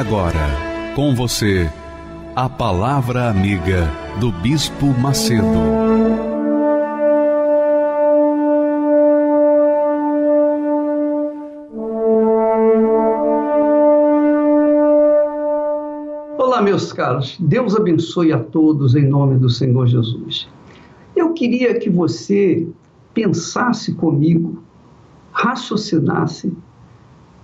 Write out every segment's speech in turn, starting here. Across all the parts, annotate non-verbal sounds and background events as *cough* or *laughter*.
Agora, com você, a Palavra Amiga do Bispo Macedo. Olá, meus caros. Deus abençoe a todos em nome do Senhor Jesus. Eu queria que você pensasse comigo, raciocinasse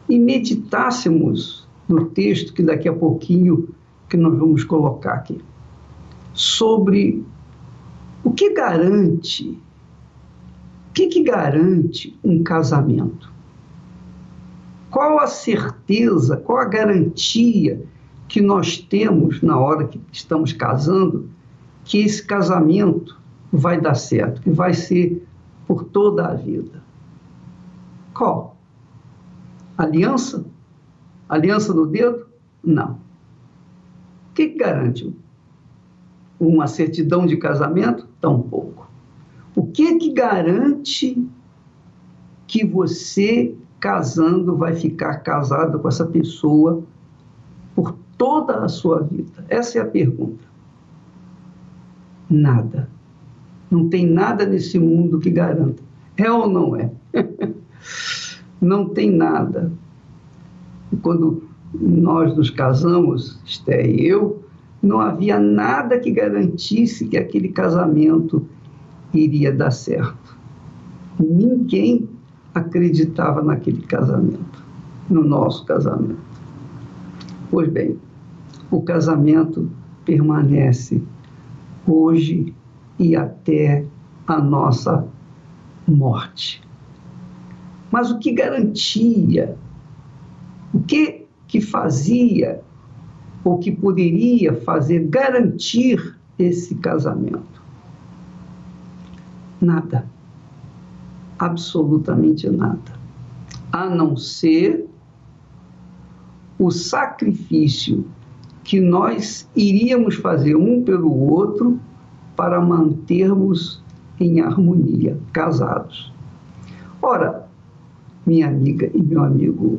e meditássemos no texto que daqui a pouquinho que nós vamos colocar aqui, sobre o que garante, o que, que garante um casamento? Qual a certeza, qual a garantia que nós temos na hora que estamos casando que esse casamento vai dar certo, que vai ser por toda a vida? Qual? Aliança? Aliança no dedo? Não. O que, garante uma certidão de casamento? Tampouco. O que que garante que você casando vai ficar casado com essa pessoa por toda a sua vida? Essa é a pergunta. Nada. Não tem nada nesse mundo que garanta. É ou não é? *laughs* não tem nada quando nós nos casamos, Esté e eu, não havia nada que garantisse que aquele casamento iria dar certo. Ninguém acreditava naquele casamento, no nosso casamento. Pois bem, o casamento permanece hoje e até a nossa morte. Mas o que garantia o que que fazia ou que poderia fazer garantir esse casamento? Nada. Absolutamente nada. A não ser o sacrifício que nós iríamos fazer um pelo outro para mantermos em harmonia, casados. Ora, minha amiga e meu amigo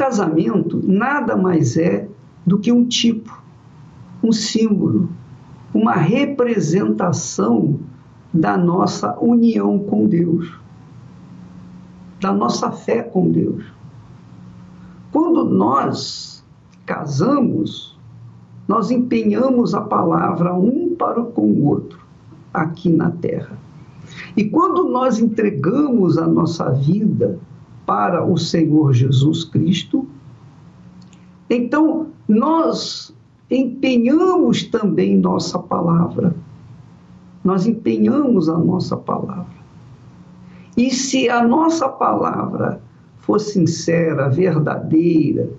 casamento nada mais é do que um tipo, um símbolo, uma representação da nossa união com Deus, da nossa fé com Deus. Quando nós casamos, nós empenhamos a palavra um para com o outro aqui na terra. E quando nós entregamos a nossa vida para o Senhor Jesus Cristo, então nós empenhamos também nossa palavra. Nós empenhamos a nossa palavra. E se a nossa palavra for sincera, verdadeira,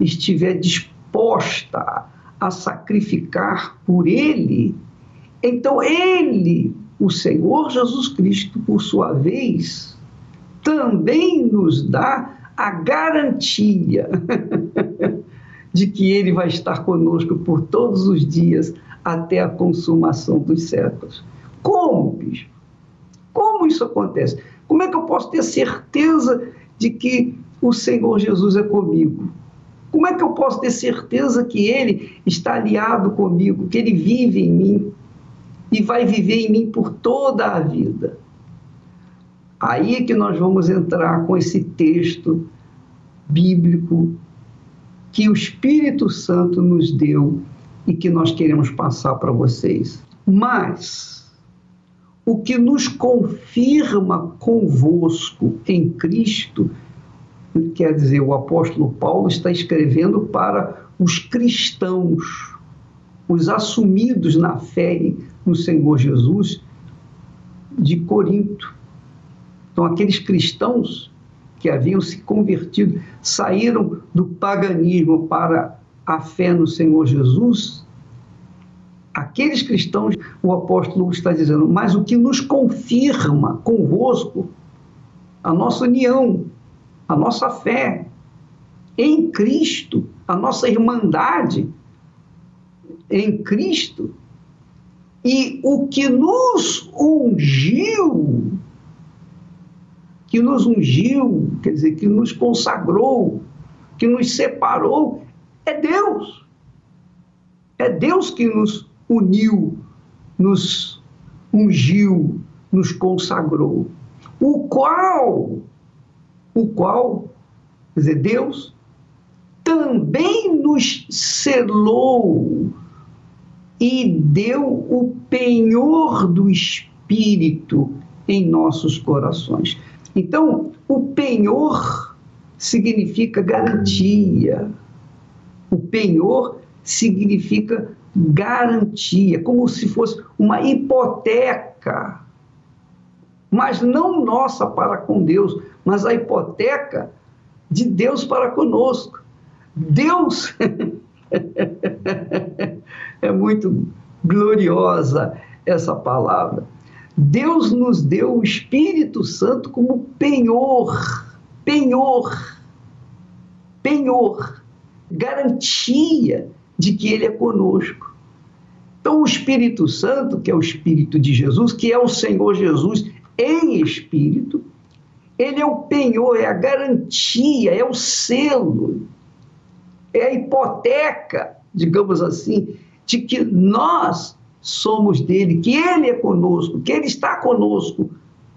estiver disposta a sacrificar por Ele, então Ele, o Senhor Jesus Cristo, por sua vez, também nos dá a garantia *laughs* de que Ele vai estar conosco por todos os dias até a consumação dos séculos. Como, bispo? Como isso acontece? Como é que eu posso ter certeza de que o Senhor Jesus é comigo? Como é que eu posso ter certeza que Ele está aliado comigo, que Ele vive em mim e vai viver em mim por toda a vida? Aí é que nós vamos entrar com esse texto bíblico que o Espírito Santo nos deu e que nós queremos passar para vocês. Mas o que nos confirma convosco em Cristo, quer dizer, o apóstolo Paulo está escrevendo para os cristãos, os assumidos na fé no Senhor Jesus de Corinto. Então, aqueles cristãos que haviam se convertido, saíram do paganismo para a fé no Senhor Jesus, aqueles cristãos, o apóstolo está dizendo, mas o que nos confirma convosco a nossa união, a nossa fé em Cristo, a nossa irmandade em Cristo, e o que nos ungiu, que nos ungiu, quer dizer, que nos consagrou, que nos separou, é Deus. É Deus que nos uniu, nos ungiu, nos consagrou. O qual, o qual, quer dizer, Deus também nos selou e deu o penhor do Espírito em nossos corações. Então, o penhor significa garantia. O penhor significa garantia, como se fosse uma hipoteca, mas não nossa para com Deus, mas a hipoteca de Deus para conosco. Deus *laughs* é muito gloriosa essa palavra. Deus nos deu o Espírito Santo como penhor, penhor, penhor, garantia de que Ele é conosco. Então, o Espírito Santo, que é o Espírito de Jesus, que é o Senhor Jesus em espírito, ele é o penhor, é a garantia, é o selo, é a hipoteca, digamos assim, de que nós somos dele, que ele é conosco, que ele está conosco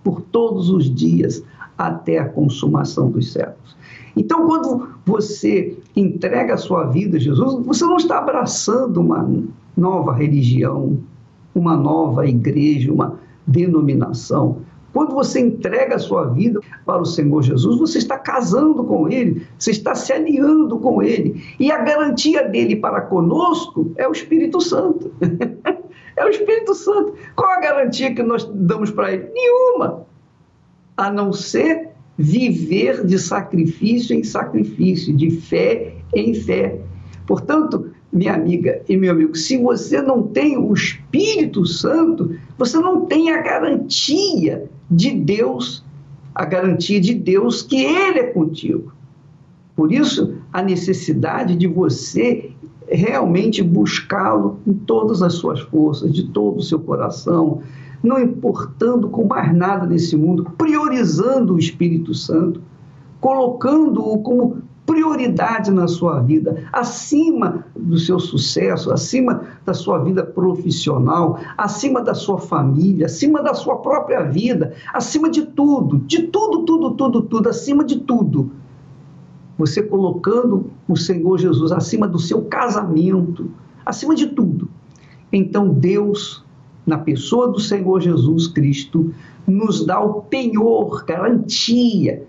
por todos os dias até a consumação dos séculos. Então, quando você entrega a sua vida a Jesus, você não está abraçando uma nova religião, uma nova igreja, uma denominação. Quando você entrega a sua vida para o Senhor Jesus, você está casando com Ele, você está se alinhando com Ele. E a garantia dele para conosco é o Espírito Santo. *laughs* é o Espírito Santo. Qual a garantia que nós damos para Ele? Nenhuma. A não ser viver de sacrifício em sacrifício, de fé em fé. Portanto, minha amiga e meu amigo, se você não tem o Espírito Santo, você não tem a garantia de Deus, a garantia de Deus que Ele é contigo. Por isso, a necessidade de você realmente buscá-lo com todas as suas forças, de todo o seu coração, não importando com mais nada nesse mundo, priorizando o Espírito Santo, colocando-o como prioridade na sua vida, acima do seu sucesso, acima da sua vida profissional, acima da sua família, acima da sua própria vida, acima de tudo, de tudo, tudo, tudo, tudo, acima de tudo. Você colocando o Senhor Jesus acima do seu casamento, acima de tudo. Então Deus, na pessoa do Senhor Jesus Cristo, nos dá o penhor, garantia,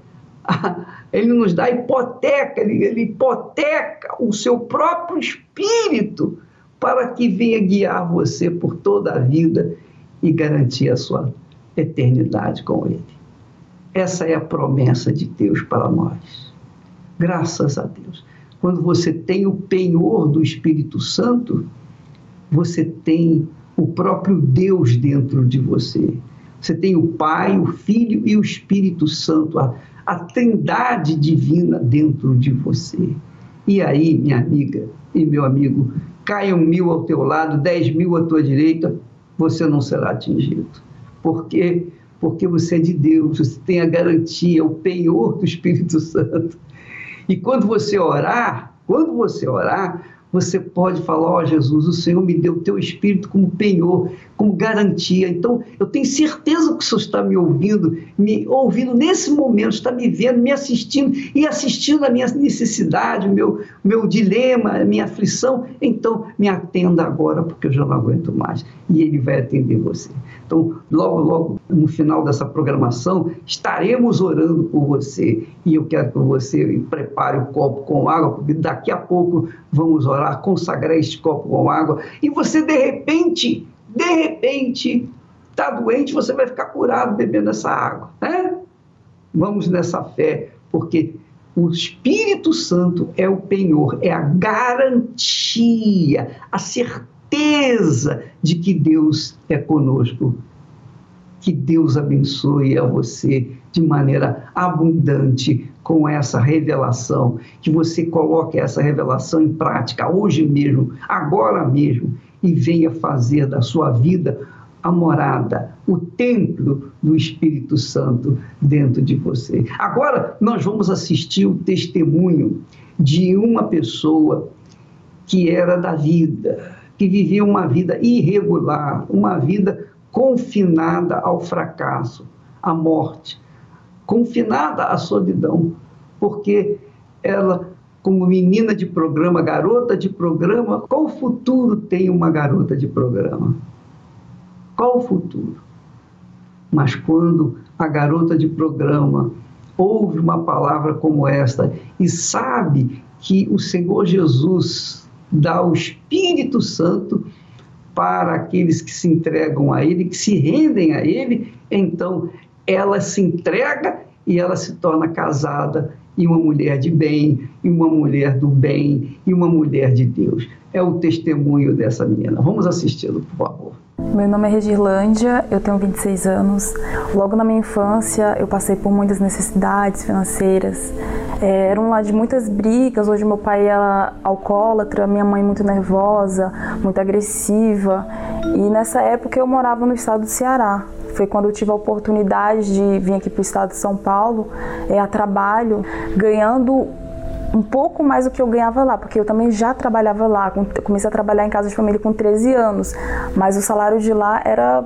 *laughs* ele nos dá hipoteca, ele, ele hipoteca o seu próprio espírito para que venha guiar você por toda a vida e garantir a sua eternidade com Ele. Essa é a promessa de Deus para nós. Graças a Deus. Quando você tem o penhor do Espírito Santo, você tem o próprio Deus dentro de você. Você tem o Pai, o Filho e o Espírito Santo, a, a trindade divina dentro de você. E aí, minha amiga e meu amigo, caiam mil ao teu lado, dez mil à tua direita, você não será atingido. Por quê? Porque você é de Deus, você tem a garantia, o penhor do Espírito *laughs* Santo. E quando você orar, quando você orar, você pode falar, ó oh, Jesus, o Senhor me deu o teu Espírito como penhor, como garantia. Então, eu tenho certeza que o Senhor está me ouvindo, me ouvindo nesse momento, está me vendo, me assistindo e assistindo a minha necessidade, o meu, meu dilema, a minha aflição. Então, me atenda agora, porque eu já não aguento mais. E Ele vai atender você. Então, logo, logo, no final dessa programação, estaremos orando por você. E eu quero que você prepare o copo com água, porque daqui a pouco vamos orar, consagrar este copo com água. E você, de repente, de repente, está doente, você vai ficar curado bebendo essa água. Né? Vamos nessa fé, porque o Espírito Santo é o penhor, é a garantia, a certeza de que Deus é conosco. Que Deus abençoe a você de maneira abundante com essa revelação, que você coloque essa revelação em prática hoje mesmo, agora mesmo, e venha fazer da sua vida a morada, o templo do Espírito Santo dentro de você. Agora nós vamos assistir o testemunho de uma pessoa que era da vida, que vivia uma vida irregular, uma vida confinada ao fracasso, à morte, confinada à solidão, porque ela como menina de programa, garota de programa, qual futuro tem uma garota de programa? Qual futuro? Mas quando a garota de programa ouve uma palavra como esta e sabe que o Senhor Jesus dá o Espírito Santo para aqueles que se entregam a Ele, que se rendem a Ele, então ela se entrega e ela se torna casada e uma mulher de bem, e uma mulher do bem, e uma mulher de Deus. É o testemunho dessa menina. Vamos assisti-lo, por favor. Meu nome é Regirlândia, eu tenho 26 anos. Logo na minha infância, eu passei por muitas necessidades financeiras. É, era um lar de muitas brigas. Hoje, meu pai era alcoólatra, minha mãe muito nervosa, muito agressiva. E nessa época, eu morava no estado do Ceará. Foi quando eu tive a oportunidade de vir aqui para o estado de São Paulo, é, a trabalho, ganhando um pouco mais do que eu ganhava lá, porque eu também já trabalhava lá. Comecei a trabalhar em casa de família com 13 anos, mas o salário de lá era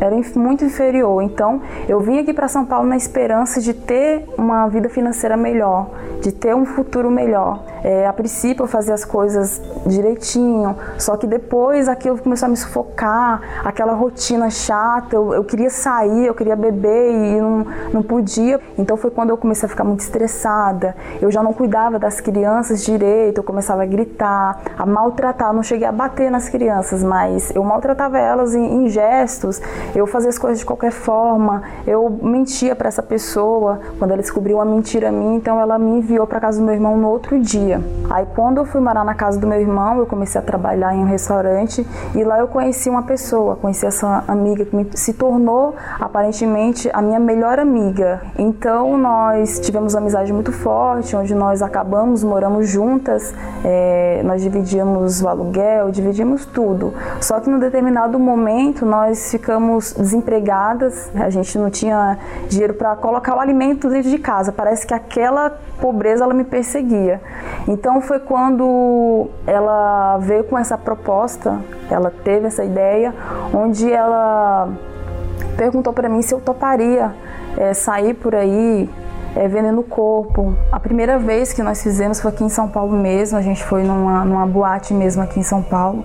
era muito inferior. Então, eu vim aqui para São Paulo na esperança de ter uma vida financeira melhor, de ter um futuro melhor. É, a princípio, eu fazia as coisas direitinho, só que depois aquilo começou a me sufocar, aquela rotina chata. Eu, eu queria sair, eu queria beber e não, não podia. Então, foi quando eu comecei a ficar muito estressada. Eu já não cuidava das crianças direito, eu começava a gritar, a maltratar. Eu não cheguei a bater nas crianças, mas eu maltratava elas em, em gestos eu fazia as coisas de qualquer forma, eu mentia para essa pessoa. Quando ela descobriu uma mentira a mim, então ela me enviou para casa do meu irmão no outro dia. Aí quando eu fui morar na casa do meu irmão, eu comecei a trabalhar em um restaurante e lá eu conheci uma pessoa, conheci essa amiga que me, se tornou aparentemente a minha melhor amiga. Então nós tivemos uma amizade muito forte, onde nós acabamos moramos juntas, é, nós dividíamos o aluguel, dividimos tudo. Só que num determinado momento nós ficamos ficamos desempregadas, a gente não tinha dinheiro para colocar o alimento dentro de casa. Parece que aquela pobreza ela me perseguia. Então foi quando ela veio com essa proposta, ela teve essa ideia, onde ela perguntou para mim se eu toparia é, sair por aí é, vendendo corpo. A primeira vez que nós fizemos foi aqui em São Paulo mesmo, a gente foi numa, numa boate mesmo aqui em São Paulo,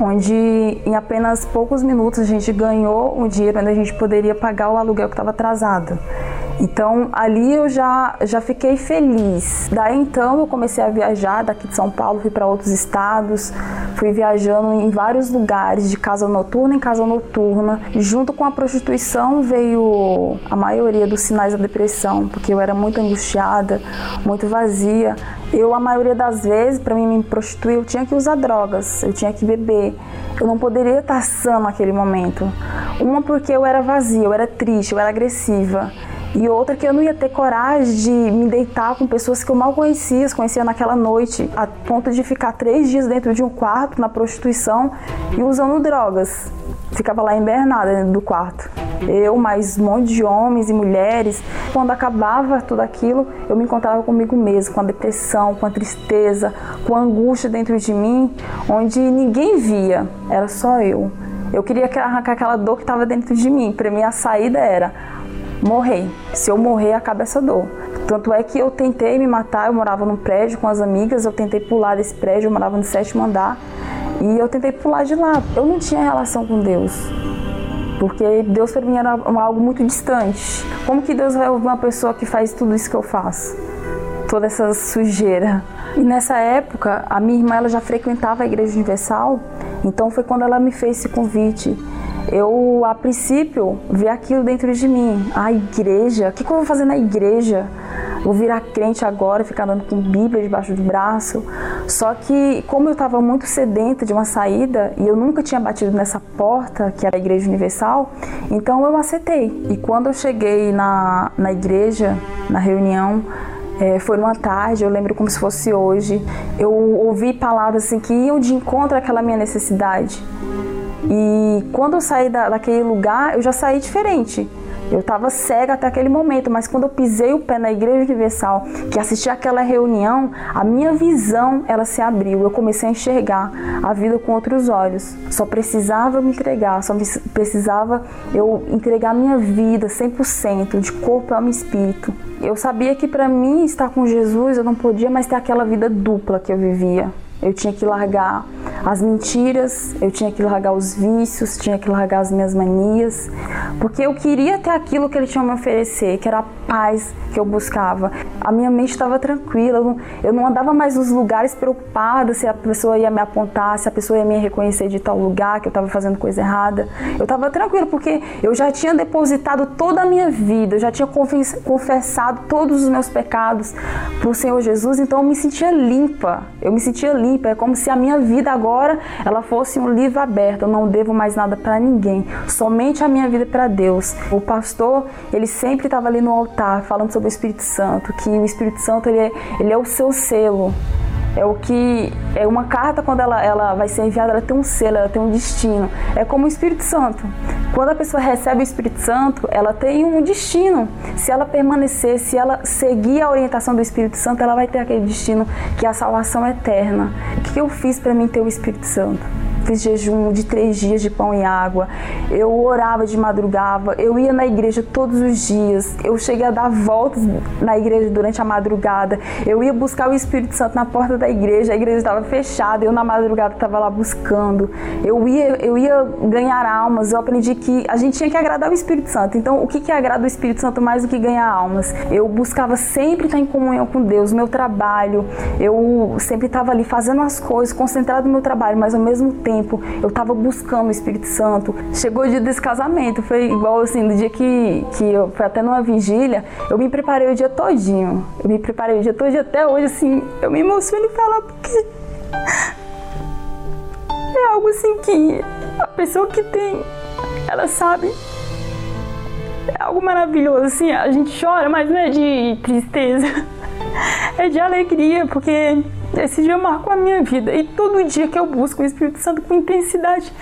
onde em apenas poucos minutos a gente ganhou o dinheiro onde a gente poderia pagar o aluguel que estava atrasado. Então ali eu já, já fiquei feliz. Daí então eu comecei a viajar daqui de São Paulo, fui para outros estados, fui viajando em vários lugares, de casa noturna em casa noturna. Junto com a prostituição veio a maioria dos sinais da depressão, porque eu era muito angustiada, muito vazia. Eu, a maioria das vezes, para mim me prostituir, eu tinha que usar drogas, eu tinha que beber. Eu não poderia estar sã naquele momento. Uma porque eu era vazia, eu era triste, eu era agressiva. E outra que eu não ia ter coragem de me deitar com pessoas que eu mal conhecia, conhecia naquela noite, a ponto de ficar três dias dentro de um quarto na prostituição e usando drogas. Ficava lá embernada dentro do quarto. Eu, mais um monte de homens e mulheres. Quando acabava tudo aquilo, eu me encontrava comigo mesmo, com a depressão, com a tristeza, com a angústia dentro de mim, onde ninguém via, era só eu. Eu queria arrancar aquela dor que estava dentro de mim. Para mim, a saída era morrer. Se eu morrer, acaba essa dor. Tanto é que eu tentei me matar, eu morava num prédio com as amigas, eu tentei pular desse prédio, eu morava no sétimo andar, e eu tentei pular de lá. Eu não tinha relação com Deus, porque Deus para mim era algo muito distante. Como que Deus vai ouvir uma pessoa que faz tudo isso que eu faço? Toda essa sujeira. E nessa época, a minha irmã ela já frequentava a Igreja Universal, então foi quando ela me fez esse convite eu, a princípio, vi aquilo dentro de mim. A igreja, o que, que eu vou fazer na igreja? vou virar crente agora, ficar andando com Bíblia debaixo do braço. Só que, como eu estava muito sedenta de uma saída e eu nunca tinha batido nessa porta, que era a Igreja Universal, então eu aceitei. E quando eu cheguei na, na igreja, na reunião, é, foi numa tarde, eu lembro como se fosse hoje. Eu ouvi palavras assim que iam de encontro àquela minha necessidade. E quando eu saí da, daquele lugar, eu já saí diferente. Eu estava cega até aquele momento, mas quando eu pisei o pé na Igreja Universal, que assisti aquela reunião, a minha visão ela se abriu. Eu comecei a enxergar a vida com outros olhos. Só precisava me entregar, só precisava eu entregar minha vida 100% de corpo, alma e espírito. Eu sabia que para mim estar com Jesus eu não podia mais ter aquela vida dupla que eu vivia. Eu tinha que largar as mentiras, eu tinha que largar os vícios, tinha que largar as minhas manias, porque eu queria ter aquilo que ele tinha a me oferecer, que era a paz que eu buscava. A minha mente estava tranquila, eu não, eu não andava mais nos lugares preocupada se a pessoa ia me apontar, se a pessoa ia me reconhecer de tal lugar, que eu estava fazendo coisa errada. Eu estava tranquila porque eu já tinha depositado toda a minha vida, eu já tinha confessado todos os meus pecados para o Senhor Jesus, então eu me sentia limpa, eu me sentia limpa, é como se a minha vida agora ela fosse um livro aberto. Eu não devo mais nada para ninguém, somente a minha vida para Deus. O pastor, ele sempre estava ali no altar falando sobre o Espírito Santo, que o Espírito Santo ele é, ele é o seu selo é o que é uma carta quando ela, ela vai ser enviada, ela tem um selo, ela tem um destino. É como o Espírito Santo. Quando a pessoa recebe o Espírito Santo, ela tem um destino. Se ela permanecer, se ela seguir a orientação do Espírito Santo, ela vai ter aquele destino que é a salvação eterna. O que eu fiz para mim ter o Espírito Santo? Fiz jejum de três dias de pão e água, eu orava de madrugada, eu ia na igreja todos os dias, eu cheguei a dar voltas na igreja durante a madrugada, eu ia buscar o Espírito Santo na porta da igreja, a igreja estava fechada, eu na madrugada estava lá buscando, eu ia, eu ia ganhar almas, eu aprendi que a gente tinha que agradar o Espírito Santo. Então, o que, que agrada o Espírito Santo mais do que ganhar almas? Eu buscava sempre estar em comunhão com Deus, meu trabalho, eu sempre estava ali fazendo as coisas, concentrado no meu trabalho, mas ao mesmo tempo tempo, eu estava buscando o Espírito Santo. Chegou o dia desse casamento, foi igual assim, do dia que, que eu foi até numa vigília, eu me preparei o dia todinho. Eu me preparei o dia todinho até hoje, assim, eu me emociono em falar porque *laughs* é algo assim que a pessoa que tem, ela sabe. É algo maravilhoso, assim, a gente chora, mas não é de tristeza, *laughs* é de alegria, porque esse dia marcou a minha vida e todo dia que eu busco o Espírito Santo com intensidade,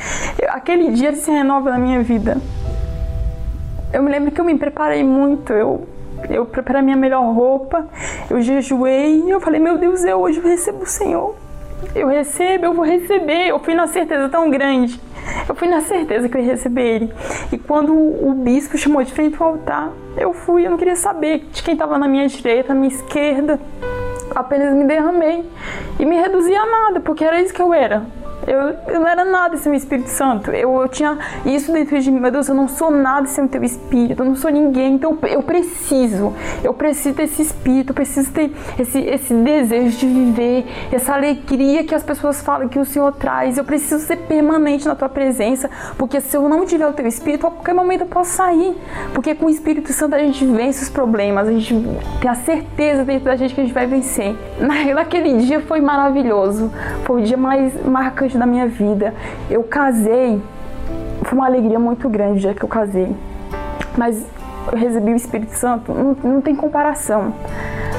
aquele dia se renova na minha vida. Eu me lembro que eu me preparei muito, eu eu preparei a minha melhor roupa, eu jejuei eu falei, meu Deus, eu hoje recebo o Senhor. Eu recebo, eu vou receber. Eu fui na certeza tão grande. Eu fui na certeza que eu ia receber ele. E quando o bispo chamou de frente ao altar, eu fui, eu não queria saber de quem estava na minha direita, na minha esquerda apenas me derramei e me reduzi a nada, porque era isso que eu era. Eu, eu, não era nada sem o Espírito Santo. Eu, eu tinha isso dentro de mim. Meu Deus, eu não sou nada sem o teu Espírito. Eu não sou ninguém. Então eu preciso. Eu preciso desse Espírito. Eu preciso ter esse, esse desejo de viver. Essa alegria que as pessoas falam que o Senhor traz. Eu preciso ser permanente na tua presença. Porque se eu não tiver o teu Espírito, a qualquer momento eu posso sair. Porque com o Espírito Santo a gente vence os problemas. A gente tem a certeza dentro da gente que a gente vai vencer. *laughs* Naquele dia foi maravilhoso. Foi o dia mais marcante da minha vida. Eu casei, foi uma alegria muito grande o dia que eu casei. Mas eu recebi o Espírito Santo, não, não tem comparação.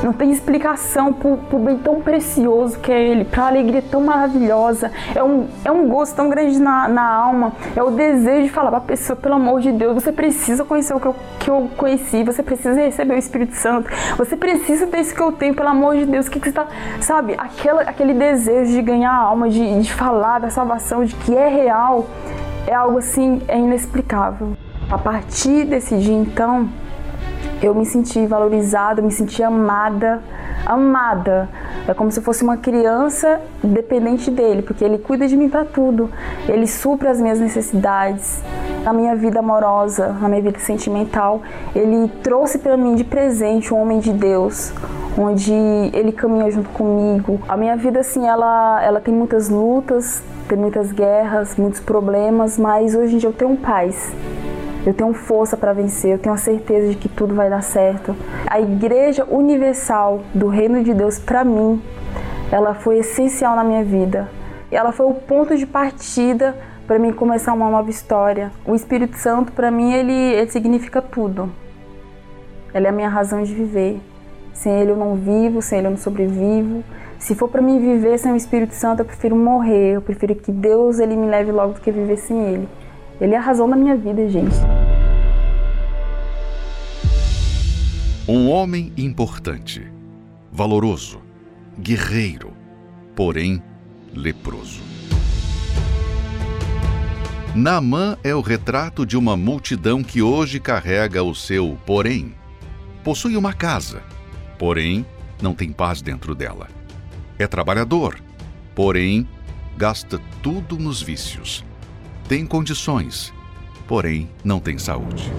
Não tem explicação para o bem tão precioso que é Ele, para a alegria tão maravilhosa. É um, é um gosto tão grande na, na alma. É o desejo de falar para a pessoa, pelo amor de Deus, você precisa conhecer o que eu, que eu conheci, você precisa receber o Espírito Santo, você precisa ter isso que eu tenho, pelo amor de Deus. Que, que você está. Sabe, aquela, aquele desejo de ganhar a alma, de, de falar da salvação, de que é real, é algo assim, é inexplicável. A partir desse dia, então, eu me senti valorizada, me senti amada, amada. É como se fosse uma criança dependente dele, porque ele cuida de mim para tudo. Ele supre as minhas necessidades. Na minha vida amorosa, na minha vida sentimental, ele trouxe para mim de presente um homem de Deus, onde ele caminha junto comigo. A minha vida assim, ela ela tem muitas lutas, tem muitas guerras, muitos problemas, mas hoje em dia eu tenho paz Eu tenho força para vencer, eu tenho a certeza de que tudo vai dar certo. A Igreja Universal do Reino de Deus, para mim, ela foi essencial na minha vida. Ela foi o ponto de partida para mim começar uma nova história. O Espírito Santo, para mim, ele, ele significa tudo. Ele é a minha razão de viver. Sem ele eu não vivo, sem ele eu não sobrevivo. Se for para mim viver sem o Espírito Santo, eu prefiro morrer. Eu prefiro que Deus ele me leve logo do que viver sem ele. Ele é a razão da minha vida, gente. Um homem importante, valoroso, guerreiro, porém leproso. Naamã é o retrato de uma multidão que hoje carrega o seu porém. Possui uma casa, porém não tem paz dentro dela. É trabalhador, porém gasta tudo nos vícios. Tem condições, porém não tem saúde.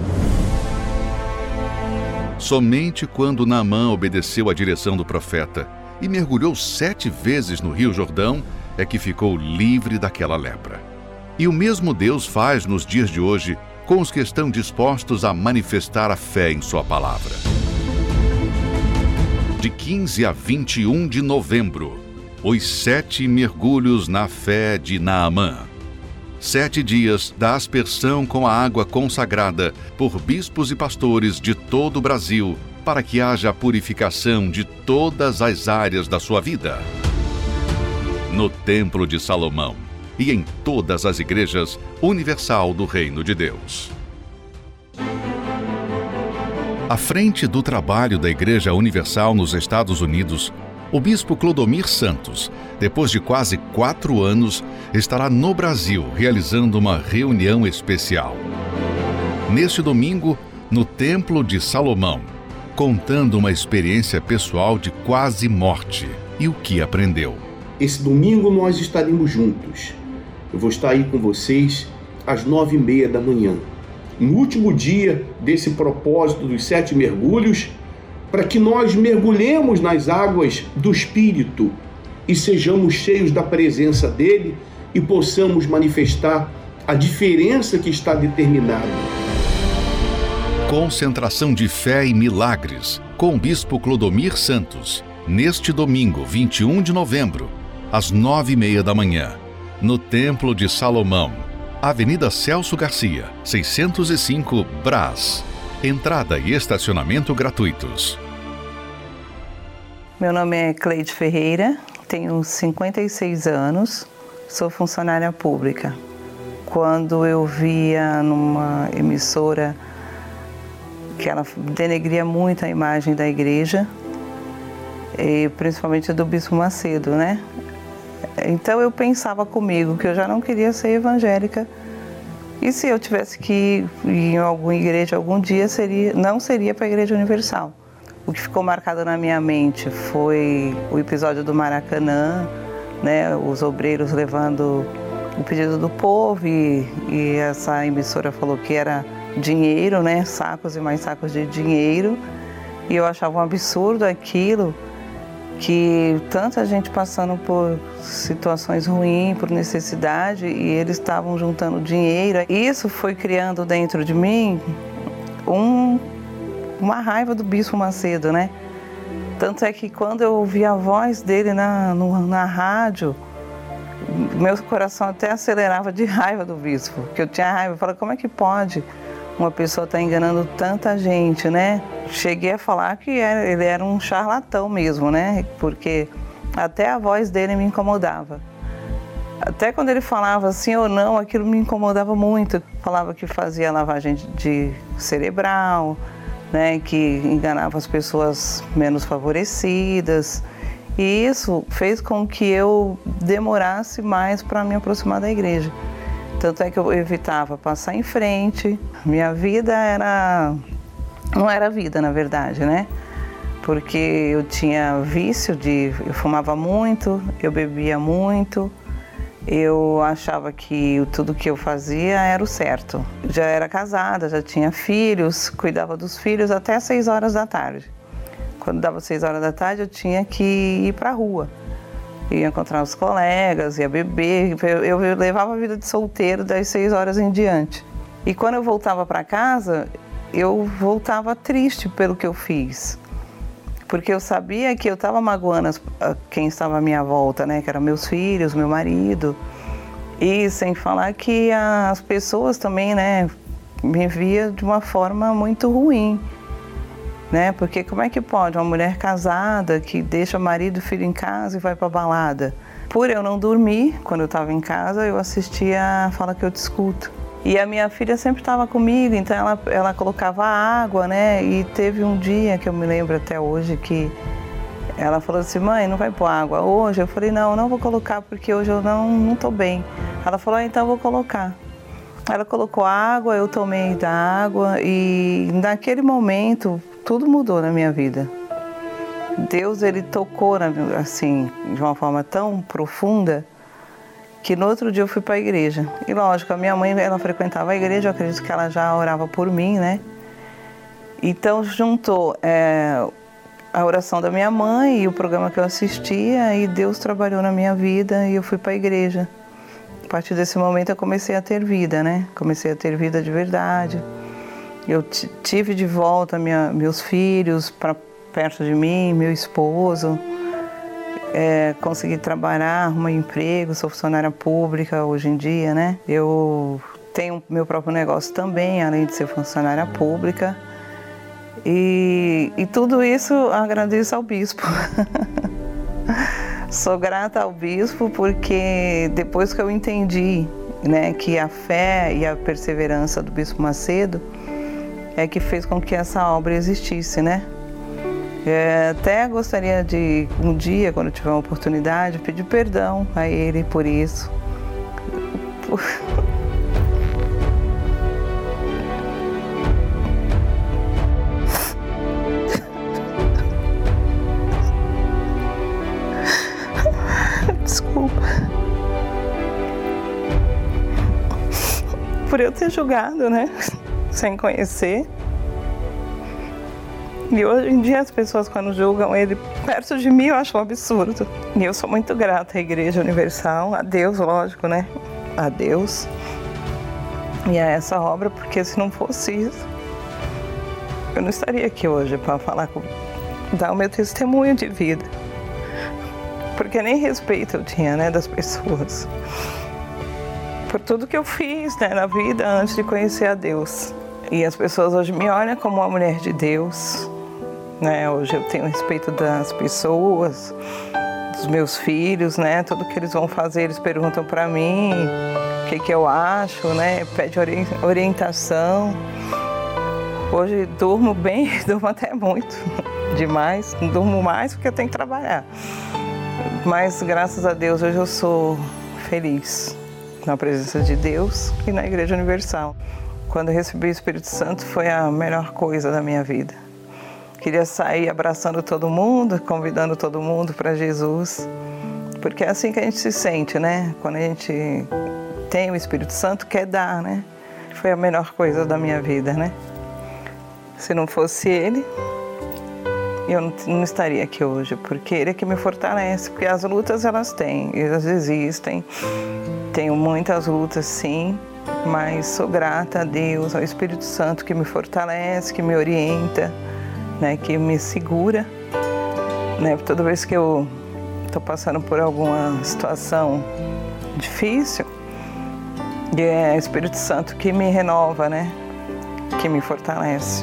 Somente quando Naamã obedeceu à direção do profeta e mergulhou sete vezes no Rio Jordão é que ficou livre daquela lepra. E o mesmo Deus faz nos dias de hoje com os que estão dispostos a manifestar a fé em Sua palavra. De 15 a 21 de novembro, os sete mergulhos na fé de Naamã. Sete dias da aspersão com a água consagrada por bispos e pastores de todo o Brasil para que haja purificação de todas as áreas da sua vida. No Templo de Salomão e em todas as igrejas universal do Reino de Deus. À frente do trabalho da Igreja Universal nos Estados Unidos, o bispo Clodomir Santos, depois de quase quatro anos, estará no Brasil realizando uma reunião especial. Neste domingo, no Templo de Salomão, contando uma experiência pessoal de quase morte e o que aprendeu. Esse domingo nós estaremos juntos. Eu vou estar aí com vocês às nove e meia da manhã. No último dia desse propósito dos sete mergulhos, para que nós mergulhemos nas águas do Espírito e sejamos cheios da presença dele e possamos manifestar a diferença que está determinada. Concentração de Fé e Milagres, com o Bispo Clodomir Santos, neste domingo, 21 de novembro, às nove e meia da manhã, no Templo de Salomão, Avenida Celso Garcia, 605, Brás. Entrada e estacionamento gratuitos. Meu nome é Cleide Ferreira, tenho 56 anos, sou funcionária pública. Quando eu via numa emissora que ela denegria muito a imagem da igreja, e principalmente do Bispo Macedo, né? Então eu pensava comigo que eu já não queria ser evangélica e se eu tivesse que ir em alguma igreja algum dia, seria, não seria para a Igreja Universal. O que ficou marcado na minha mente foi o episódio do Maracanã, né, os obreiros levando o pedido do povo e, e essa emissora falou que era dinheiro, né, sacos e mais sacos de dinheiro. E eu achava um absurdo aquilo que tanta gente passando por situações ruins, por necessidade, e eles estavam juntando dinheiro. Isso foi criando dentro de mim um, uma raiva do Bispo Macedo, né? Tanto é que quando eu ouvi a voz dele na, no, na rádio, meu coração até acelerava de raiva do bispo, que eu tinha raiva. Eu falei, como é que pode uma pessoa estar tá enganando tanta gente, né? cheguei a falar que ele era um charlatão mesmo, né? Porque até a voz dele me incomodava. Até quando ele falava sim ou não, aquilo me incomodava muito. Falava que fazia lavagem de cerebral, né, que enganava as pessoas menos favorecidas. E isso fez com que eu demorasse mais para me aproximar da igreja. Tanto é que eu evitava passar em frente. Minha vida era não era vida, na verdade, né? Porque eu tinha vício de. Eu fumava muito, eu bebia muito, eu achava que tudo que eu fazia era o certo. Já era casada, já tinha filhos, cuidava dos filhos até seis horas da tarde. Quando dava seis horas da tarde, eu tinha que ir para a rua. Ia encontrar os colegas, ia beber. Eu, eu levava a vida de solteiro das seis horas em diante. E quando eu voltava para casa, eu voltava triste pelo que eu fiz. Porque eu sabia que eu estava magoando quem estava à minha volta, né? Que eram meus filhos, meu marido. E sem falar que as pessoas também, né? Me via de uma forma muito ruim. Né? Porque como é que pode uma mulher casada que deixa marido e filho em casa e vai para balada? Por eu não dormir, quando eu estava em casa, eu assistia a Fala Que Eu Te Escuto. E a minha filha sempre estava comigo, então ela, ela colocava água, né? E teve um dia que eu me lembro até hoje que ela falou assim: mãe, não vai pôr água hoje? Eu falei: não, não vou colocar porque hoje eu não, não tô bem. Ela falou: ah, então vou colocar. Ela colocou água, eu tomei da água e naquele momento tudo mudou na minha vida. Deus ele tocou assim de uma forma tão profunda que no outro dia eu fui para a igreja. E lógico, a minha mãe, ela frequentava a igreja, eu acredito que ela já orava por mim, né? Então juntou é, a oração da minha mãe e o programa que eu assistia e Deus trabalhou na minha vida e eu fui para a igreja. A partir desse momento eu comecei a ter vida, né? Comecei a ter vida de verdade. Eu tive de volta minha, meus filhos para perto de mim, meu esposo é, consegui trabalhar, arrumar emprego, sou funcionária pública hoje em dia, né? Eu tenho meu próprio negócio também, além de ser funcionária pública. E, e tudo isso agradeço ao bispo. *laughs* Sou grata ao bispo porque depois que eu entendi né, que a fé e a perseverança do bispo Macedo é que fez com que essa obra existisse, né? É, até gostaria de, um dia, quando tiver uma oportunidade, pedir perdão a ele por isso. *laughs* Desculpa. Por eu ter julgado, né? Sem conhecer. E hoje em dia as pessoas quando julgam ele perto de mim eu acho um absurdo. E eu sou muito grata à Igreja Universal, a Deus, lógico, né? A Deus. E a essa obra, porque se não fosse isso, eu não estaria aqui hoje para falar com, dar o meu testemunho de vida. Porque nem respeito eu tinha, né, das pessoas. Por tudo que eu fiz, né, na vida antes de conhecer a Deus. E as pessoas hoje me olham como uma mulher de Deus, né? Hoje eu tenho respeito das pessoas, dos meus filhos, né? Tudo que eles vão fazer, eles perguntam para mim o que, que eu acho, né? Pede orientação. Hoje durmo bem, *laughs* durmo até muito, demais. Durmo mais porque eu tenho que trabalhar. Mas graças a Deus hoje eu sou feliz na presença de Deus e na Igreja Universal. Quando recebi o Espírito Santo foi a melhor coisa da minha vida. Queria sair abraçando todo mundo, convidando todo mundo para Jesus, porque é assim que a gente se sente, né? Quando a gente tem o Espírito Santo, quer dar, né? Foi a melhor coisa da minha vida, né? Se não fosse Ele, eu não estaria aqui hoje, porque Ele é que me fortalece, porque as lutas elas têm, elas existem, tenho muitas lutas sim, mas sou grata a Deus, ao Espírito Santo que me fortalece, que me orienta né, que me segura, né, toda vez que eu estou passando por alguma situação difícil, e é o Espírito Santo que me renova, né, que me fortalece.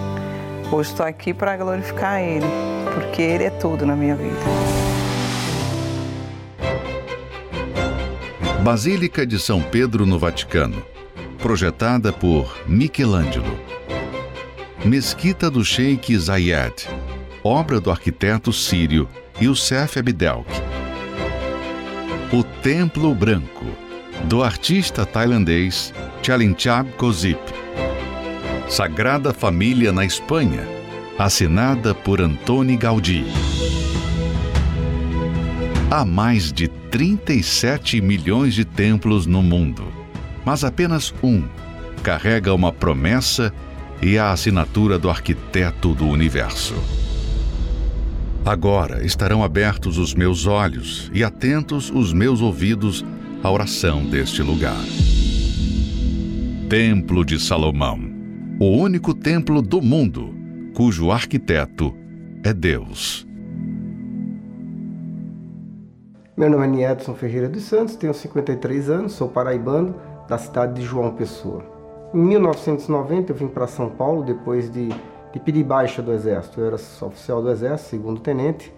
Hoje estou aqui para glorificar Ele, porque Ele é tudo na minha vida. Basílica de São Pedro no Vaticano, projetada por Michelangelo. Mesquita do Sheikh Zayed, obra do arquiteto sírio Youssef Abdelk. O Templo Branco, do artista tailandês Chalinchab Kozip. Sagrada Família na Espanha, assinada por Antoni Gaudí. Há mais de 37 milhões de templos no mundo, mas apenas um carrega uma promessa e a assinatura do arquiteto do universo. Agora estarão abertos os meus olhos e atentos os meus ouvidos à oração deste lugar. Templo de Salomão, o único templo do mundo cujo arquiteto é Deus. Meu nome é Niedson Ferreira dos Santos, tenho 53 anos, sou paraibano da cidade de João Pessoa. Em 1990 eu vim para São Paulo depois de, de pedir baixa do Exército. Eu era oficial do Exército, segundo tenente,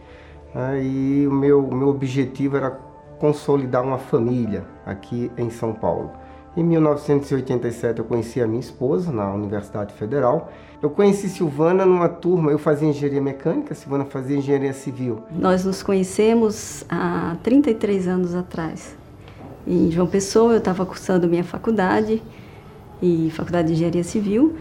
né, e o meu, meu objetivo era consolidar uma família aqui em São Paulo. Em 1987 eu conheci a minha esposa na Universidade Federal. Eu conheci Silvana numa turma, eu fazia engenharia mecânica, Silvana fazia engenharia civil. Nós nos conhecemos há 33 anos atrás. Em João Pessoa eu estava cursando minha faculdade, e faculdade de engenharia civil,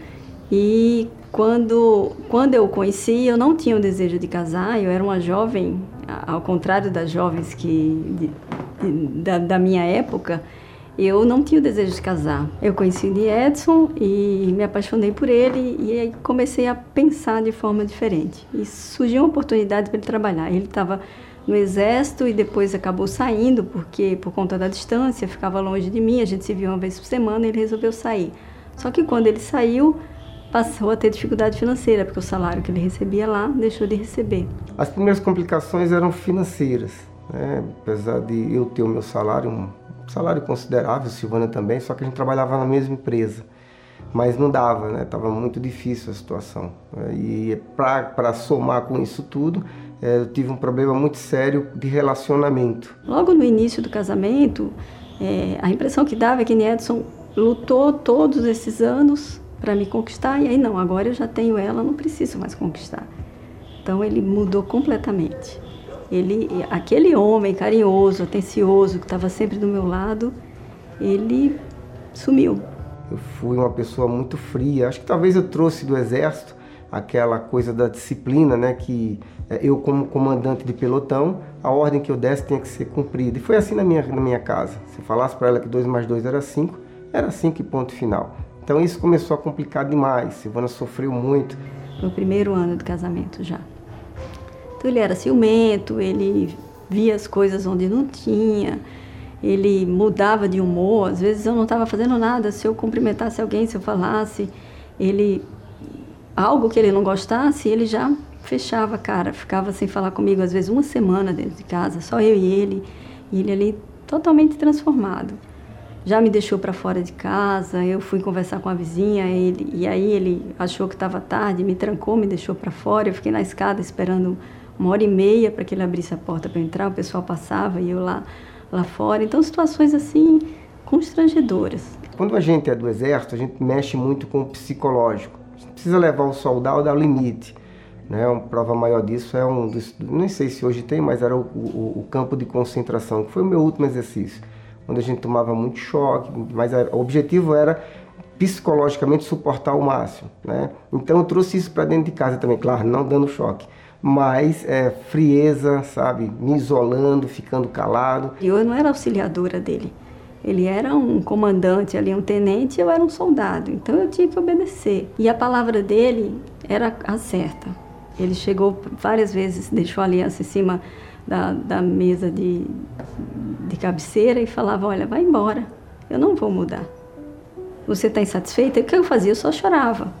e quando, quando eu conheci, eu não tinha o desejo de casar, eu era uma jovem, ao contrário das jovens que de, de, da, da minha época, eu não tinha o desejo de casar. Eu conheci o Edson e me apaixonei por ele e comecei a pensar de forma diferente. E surgiu uma oportunidade para ele trabalhar. Ele estava no exército e depois acabou saindo porque por conta da distância, ficava longe de mim, a gente se via uma vez por semana, e ele resolveu sair. Só que quando ele saiu, passou a ter dificuldade financeira, porque o salário que ele recebia lá deixou de receber. As primeiras complicações eram financeiras, né? apesar de eu ter o meu salário, salário considerável, Silvana também, só que a gente trabalhava na mesma empresa. Mas não dava, né? Tava muito difícil a situação. E para somar com isso tudo, é, eu tive um problema muito sério de relacionamento. Logo no início do casamento, é, a impressão que dava é que Edson lutou todos esses anos para me conquistar e aí não, agora eu já tenho ela, não preciso mais conquistar. Então ele mudou completamente. Ele, aquele homem carinhoso, atencioso, que estava sempre do meu lado, ele sumiu. Eu fui uma pessoa muito fria. Acho que talvez eu trouxe do exército aquela coisa da disciplina, né? Que é, eu, como comandante de pelotão, a ordem que eu desse tinha que ser cumprida. E foi assim na minha, na minha casa. Se falasse para ela que 2 mais 2 era 5, era 5 e ponto final. Então isso começou a complicar demais. Silvana sofreu muito. No primeiro ano de casamento já. Então ele era ciumento, ele via as coisas onde não tinha, ele mudava de humor. Às vezes eu não estava fazendo nada, se eu cumprimentasse alguém, se eu falasse, ele algo que ele não gostasse, ele já fechava a cara, ficava sem falar comigo às vezes uma semana dentro de casa, só eu e ele, e ele ali totalmente transformado. Já me deixou para fora de casa, eu fui conversar com a vizinha, ele, e aí ele achou que estava tarde, me trancou, me deixou para fora, eu fiquei na escada esperando uma hora e meia para que ele abrisse a porta para entrar, o pessoal passava e eu lá, lá fora. Então, situações assim constrangedoras. Quando a gente é do exército, a gente mexe muito com o psicológico. Gente precisa levar o soldado ao limite. Né? Uma prova maior disso é um dos, nem sei se hoje tem, mas era o, o, o campo de concentração, que foi o meu último exercício, onde a gente tomava muito choque, mas a, o objetivo era psicologicamente suportar o máximo, né? Então eu trouxe isso para dentro de casa também, claro, não dando choque, mas é, frieza, sabe? Me isolando, ficando calado. Eu não era auxiliadora dele. Ele era um comandante ali, um tenente, eu era um soldado. Então eu tinha que obedecer. E a palavra dele era a certa. Ele chegou várias vezes, deixou a aliança em cima da, da mesa de, de cabeceira e falava: Olha, vai embora, eu não vou mudar. Você está insatisfeita? O que eu fazia? Eu só chorava.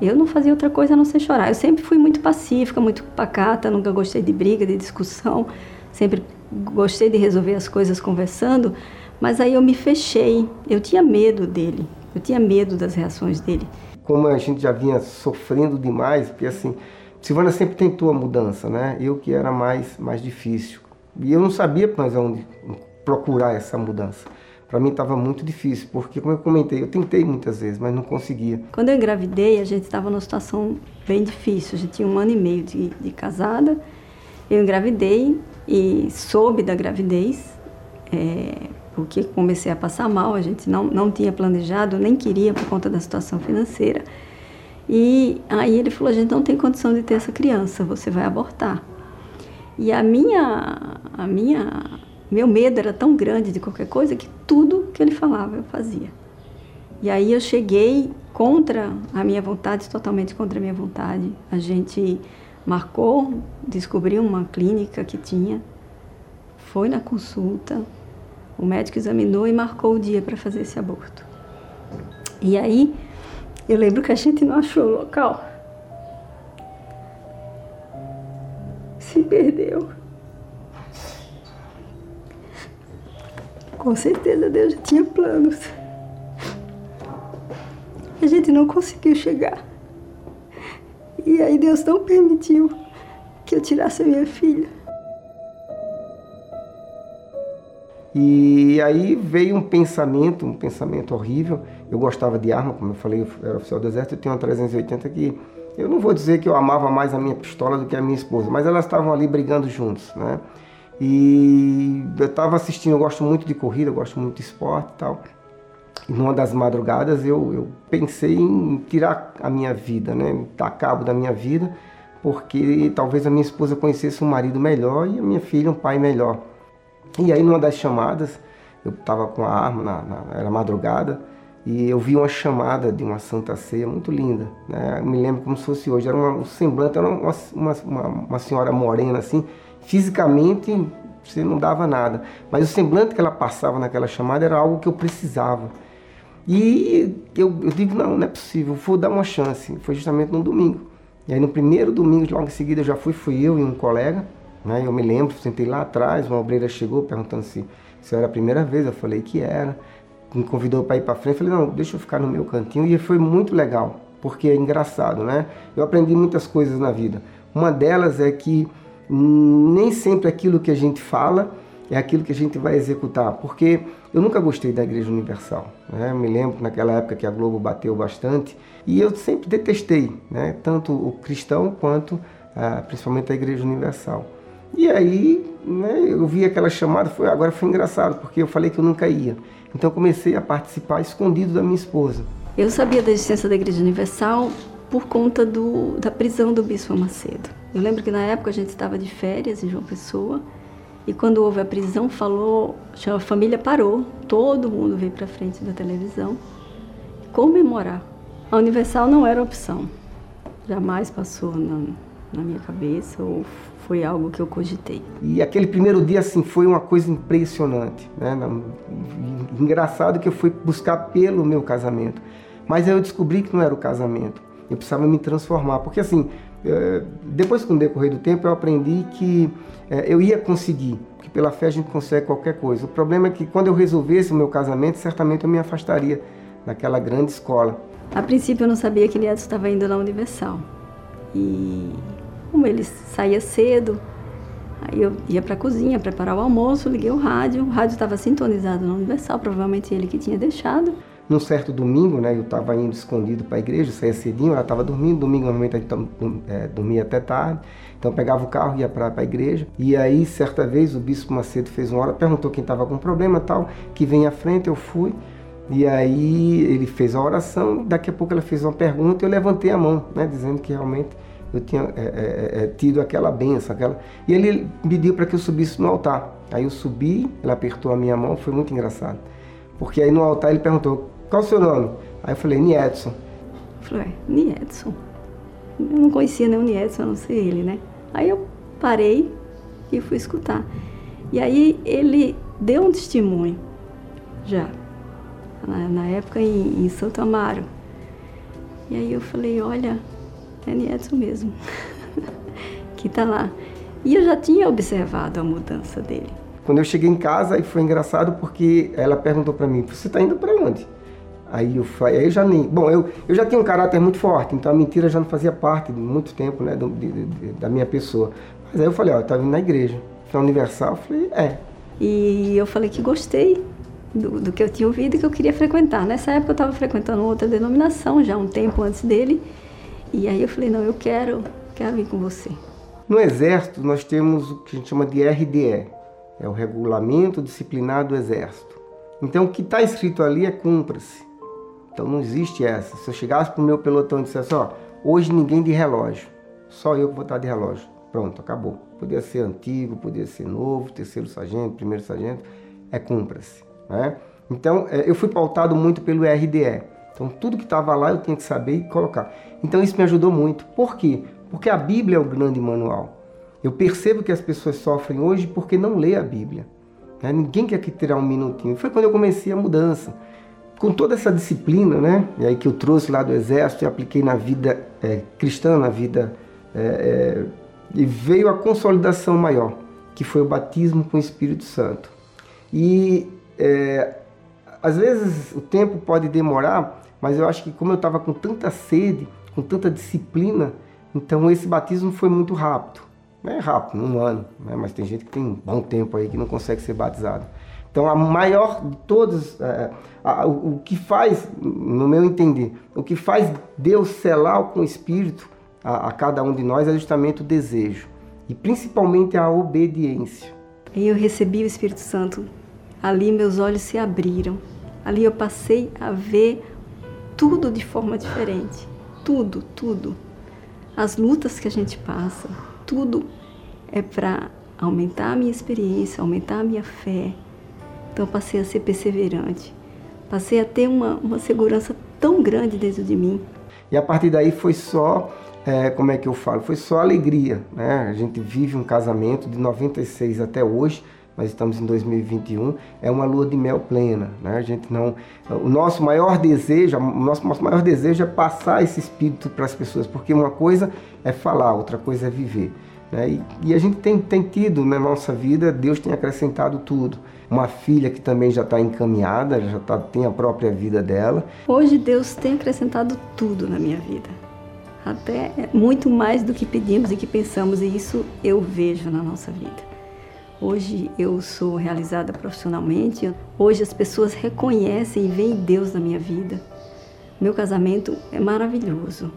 Eu não fazia outra coisa a não ser chorar. Eu sempre fui muito pacífica, muito pacata, nunca gostei de briga, de discussão, sempre gostei de resolver as coisas conversando, mas aí eu me fechei. Eu tinha medo dele, eu tinha medo das reações dele. Como a gente já vinha sofrendo demais, porque assim, Silvana sempre tentou a mudança, né? Eu que era mais, mais difícil. E eu não sabia mais onde procurar essa mudança para mim estava muito difícil, porque, como eu comentei, eu tentei muitas vezes, mas não conseguia. Quando eu engravidei, a gente estava numa situação bem difícil. A gente tinha um ano e meio de, de casada. Eu engravidei e soube da gravidez, é, porque comecei a passar mal. A gente não, não tinha planejado, nem queria por conta da situação financeira. E aí ele falou: a gente não tem condição de ter essa criança, você vai abortar. E a minha, a minha meu medo era tão grande de qualquer coisa que tudo que ele falava eu fazia. E aí eu cheguei contra a minha vontade, totalmente contra a minha vontade. A gente marcou, descobriu uma clínica que tinha, foi na consulta, o médico examinou e marcou o dia para fazer esse aborto. E aí, eu lembro que a gente não achou o local. Se perdeu. Com certeza Deus já tinha planos. A gente não conseguiu chegar. E aí Deus não permitiu que eu tirasse a minha filha. E aí veio um pensamento, um pensamento horrível. Eu gostava de arma, como eu falei, eu era oficial do exército, eu tenho uma 380 que eu não vou dizer que eu amava mais a minha pistola do que a minha esposa, mas elas estavam ali brigando juntos, né? E eu estava assistindo, eu gosto muito de corrida, gosto muito de esporte e tal. E numa das madrugadas eu, eu pensei em tirar a minha vida, né? Dar cabo da minha vida, porque talvez a minha esposa conhecesse um marido melhor e a minha filha um pai melhor. E aí numa das chamadas, eu estava com a arma, na, na, era madrugada, e eu vi uma chamada de uma Santa Ceia muito linda. Né? Eu me lembro como se fosse hoje, era uma, um semblante, era uma, uma, uma, uma senhora morena assim, fisicamente você não dava nada, mas o semblante que ela passava naquela chamada era algo que eu precisava. E eu, eu digo, não, não é possível, vou dar uma chance. Foi justamente no domingo. E aí no primeiro domingo, logo em seguida, eu já fui, fui eu e um colega, né? Eu me lembro, sentei lá atrás, uma obreira chegou perguntando se, se era a primeira vez, eu falei que era. Me convidou para ir para frente, eu falei, não, deixa eu ficar no meu cantinho. E foi muito legal, porque é engraçado, né? Eu aprendi muitas coisas na vida. Uma delas é que nem sempre aquilo que a gente fala é aquilo que a gente vai executar, porque eu nunca gostei da Igreja Universal. Né? Eu me lembro naquela época que a Globo bateu bastante e eu sempre detestei, né? tanto o cristão quanto ah, principalmente a Igreja Universal. E aí, né, eu vi aquela chamada, foi, agora foi engraçado, porque eu falei que eu nunca ia. Então comecei a participar escondido da minha esposa. Eu sabia da existência da Igreja Universal por conta do, da prisão do Bispo Macedo. Eu lembro que na época a gente estava de férias em João Pessoa e quando houve a prisão, falou, a família parou, todo mundo veio para frente da televisão comemorar. A Universal não era opção, jamais passou na, na minha cabeça ou foi algo que eu cogitei. E aquele primeiro dia, assim, foi uma coisa impressionante, né? Engraçado que eu fui buscar pelo meu casamento. Mas aí eu descobri que não era o casamento. Eu precisava me transformar. Porque, assim, depois com o decorrer do tempo, eu aprendi que eh, eu ia conseguir. Que pela fé a gente consegue qualquer coisa. O problema é que quando eu resolvesse o meu casamento, certamente eu me afastaria daquela grande escola. A princípio eu não sabia que ele estava indo na Universal. E como ele saía cedo, aí eu ia para a cozinha preparar o almoço, liguei o rádio, o rádio estava sintonizado na Universal, provavelmente ele que tinha deixado. Num certo domingo, né, eu estava indo escondido para a igreja, saía cedinho, ela estava dormindo, domingo normalmente a gente é, dormia até tarde, então pegava o carro e ia para a igreja. E aí, certa vez, o bispo Macedo fez uma hora, perguntou quem estava com problema tal, que vem à frente, eu fui. E aí ele fez a oração, daqui a pouco ela fez uma pergunta e eu levantei a mão, né, dizendo que realmente eu tinha é, é, é, é, tido aquela benção. Aquela... E ele pediu para que eu subisse no altar. Aí eu subi, ele apertou a minha mão, foi muito engraçado. Porque aí no altar ele perguntou, qual o seu nome? Aí eu falei, Niedson. Eu falei, Niedson? Eu não conhecia nenhum Niedson, a não ser ele, né? Aí eu parei e fui escutar. E aí ele deu um testemunho, já, na, na época em, em Santo Amaro. E aí eu falei, olha, é Edson mesmo, *laughs* que está lá. E eu já tinha observado a mudança dele. Quando eu cheguei em casa, aí foi engraçado porque ela perguntou para mim: Você está indo para onde? Aí eu aí eu já nem. Bom, eu, eu já tinha um caráter muito forte, então a mentira já não fazia parte de muito tempo né, do, de, de, da minha pessoa. Mas aí eu falei: Ó, tá vindo na igreja. Na Universal, eu falei: É. E eu falei que gostei do, do que eu tinha ouvido e que eu queria frequentar. Nessa época eu estava frequentando outra denominação, já um tempo antes dele. E aí eu falei, não, eu quero, quero vir com você. No Exército, nós temos o que a gente chama de RDE, é o Regulamento Disciplinar do Exército. Então, o que está escrito ali é cumpra-se. Então, não existe essa. Se eu chegasse para o meu pelotão e dissesse, ó, hoje ninguém de relógio, só eu que vou estar de relógio. Pronto, acabou. Podia ser antigo, podia ser novo, terceiro sargento, primeiro sargento, é cumpra-se. Né? Então, é, eu fui pautado muito pelo RDE. Então tudo que estava lá eu tinha que saber e colocar. Então isso me ajudou muito. Por quê? Porque a Bíblia é o grande manual. Eu percebo que as pessoas sofrem hoje porque não lê a Bíblia. Né? Ninguém quer que tirar um minutinho. Foi quando eu comecei a mudança. Com toda essa disciplina, né? E aí que eu trouxe lá do exército e apliquei na vida é, cristã, na vida é, é, e veio a consolidação maior, que foi o batismo com o Espírito Santo. E é, às vezes o tempo pode demorar, mas eu acho que como eu estava com tanta sede, com tanta disciplina, então esse batismo foi muito rápido. É rápido, um ano, né? mas tem gente que tem um bom tempo aí que não consegue ser batizado. Então a maior de todas, é, a, o, o, que faz, no meu entender, o que faz Deus selar com o Espírito a, a cada um de nós é justamente o desejo e principalmente a obediência. Eu recebi o Espírito Santo. Ali meus olhos se abriram. Ali eu passei a ver tudo de forma diferente. Tudo, tudo. As lutas que a gente passa, tudo é para aumentar a minha experiência, aumentar a minha fé, então passei a ser perseverante. Passei a ter uma, uma segurança tão grande dentro de mim. E a partir daí foi só, é, como é que eu falo? Foi só alegria. Né? A gente vive um casamento de 96 até hoje. Nós estamos em 2021, é uma lua de mel plena, né? A gente não, o nosso maior desejo, o nosso, nosso maior desejo é passar esse espírito para as pessoas, porque uma coisa é falar, outra coisa é viver. Né? E, e, a gente tem, tem tido na nossa vida, Deus tem acrescentado tudo. Uma filha que também já está encaminhada, já tá, tem a própria vida dela. Hoje Deus tem acrescentado tudo na minha vida. Até muito mais do que pedimos e que pensamos, e isso eu vejo na nossa vida. Hoje eu sou realizada profissionalmente, hoje as pessoas reconhecem e veem Deus na minha vida. Meu casamento é maravilhoso.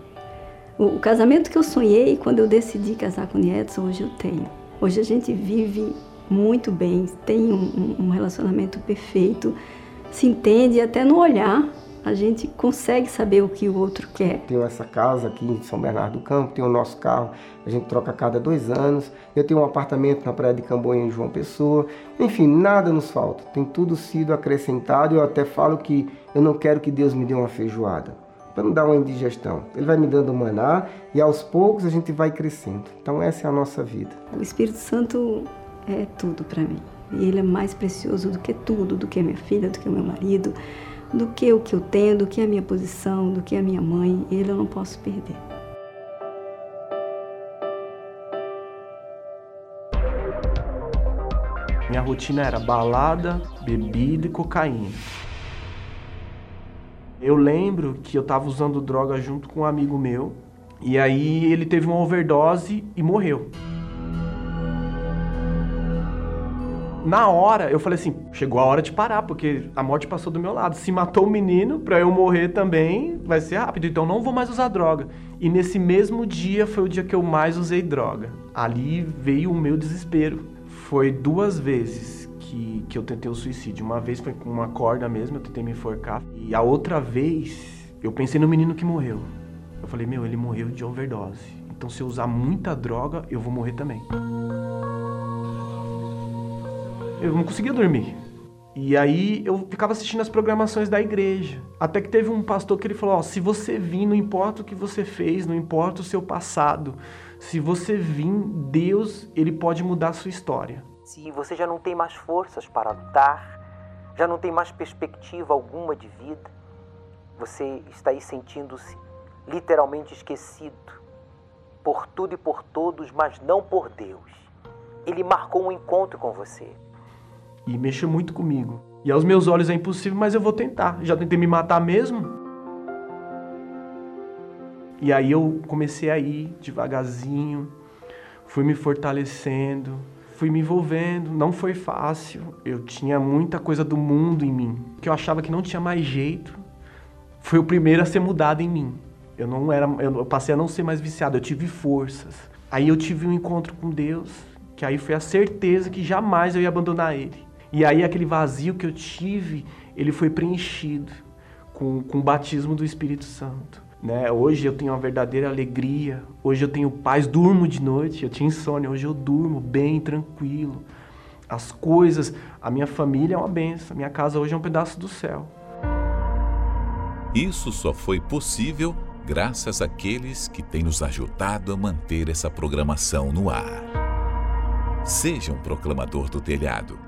O, casamento que eu sonhei quando eu decidi casar com o Edson, hoje eu tenho. Hoje a gente vive muito bem, tem um, um relacionamento perfeito, se entende até no olhar a gente consegue saber o que o outro quer. Tenho essa casa aqui em São Bernardo do Campo, tenho o nosso carro, a gente troca a cada dois anos. Eu tenho um apartamento na Praia de Camboinha, em João Pessoa. Enfim, nada nos falta. Tem tudo sido acrescentado. Eu até falo que eu não quero que Deus me dê uma feijoada para não dar uma indigestão. Ele vai me dando maná e aos poucos a gente vai crescendo. Então essa é a nossa vida. O Espírito Santo é tudo para mim. E ele é mais precioso do que tudo, do que a minha filha, do que o meu marido, do que o que eu tenho, do que a minha posição, do que a minha mãe. Ele eu não posso perder. Minha rotina era balada, bebida e cocaína. Eu lembro que eu tava usando droga junto com um amigo meu, e aí ele teve uma overdose e morreu. Na hora, eu falei assim: chegou a hora de parar, porque a morte passou do meu lado. Se matou o menino, pra eu morrer também, vai ser rápido. Então não vou mais usar droga. E nesse mesmo dia foi o dia que eu mais usei droga. Ali veio o meu desespero. Foi duas vezes que, que eu tentei o suicídio. Uma vez foi com uma corda mesmo, eu tentei me enforcar. E a outra vez, eu pensei no menino que morreu. Eu falei, meu, ele morreu de overdose. Então se eu usar muita droga, eu vou morrer também. Eu não conseguia dormir. E aí eu ficava assistindo as programações da igreja. Até que teve um pastor que ele falou: ó, se você vir, não importa o que você fez, não importa o seu passado, se você vir, Deus, ele pode mudar a sua história se você já não tem mais forças para lutar, já não tem mais perspectiva alguma de vida, você está aí sentindo-se literalmente esquecido por tudo e por todos, mas não por Deus. Ele marcou um encontro com você. E mexeu muito comigo. E aos meus olhos é impossível, mas eu vou tentar. Já tentei me matar mesmo. E aí eu comecei a ir devagarzinho, fui me fortalecendo, fui me envolvendo, não foi fácil. Eu tinha muita coisa do mundo em mim, que eu achava que não tinha mais jeito. Foi o primeiro a ser mudado em mim. Eu não era, eu passei a não ser mais viciado, eu tive forças. Aí eu tive um encontro com Deus, que aí foi a certeza que jamais eu ia abandonar ele. E aí aquele vazio que eu tive, ele foi preenchido com, com o batismo do Espírito Santo. Né? Hoje eu tenho uma verdadeira alegria, hoje eu tenho paz, durmo de noite, eu tinha insônia, hoje eu durmo bem, tranquilo. As coisas, a minha família é uma benção, minha casa hoje é um pedaço do céu. Isso só foi possível graças àqueles que têm nos ajudado a manter essa programação no ar. Seja um proclamador do telhado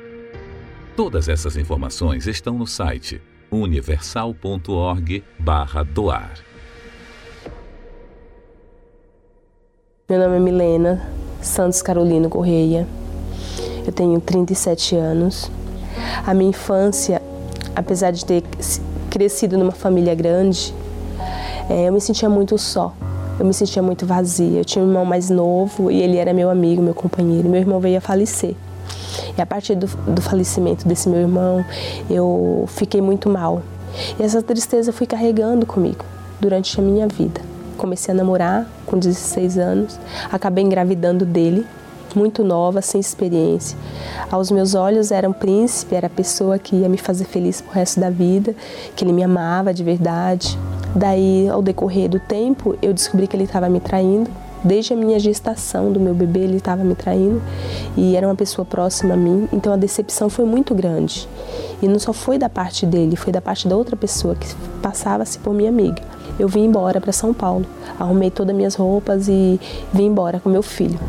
Todas essas informações estão no site universal.org/doar. Meu nome é Milena Santos Carolino Correia. Eu tenho 37 anos. A minha infância, apesar de ter crescido numa família grande, é, eu me sentia muito só. Eu me sentia muito vazia. Eu tinha um irmão mais novo e ele era meu amigo, meu companheiro. Meu irmão veio a falecer. E a partir do, do falecimento desse meu irmão, eu fiquei muito mal. E essa tristeza eu fui carregando comigo durante a minha vida. Comecei a namorar com 16 anos, acabei engravidando dele, muito nova, sem experiência. Aos meus olhos era um príncipe, era a pessoa que ia me fazer feliz pro resto da vida, que ele me amava de verdade. Daí, ao decorrer do tempo, eu descobri que ele estava me traindo Desde a minha gestação do meu bebê, ele estava me traindo e era uma pessoa próxima a mim, então a decepção foi muito grande. E não só foi da parte dele, foi da parte da outra pessoa que passava-se por minha amiga. Eu vim embora para São Paulo, arrumei todas as minhas roupas e vim embora com meu filho.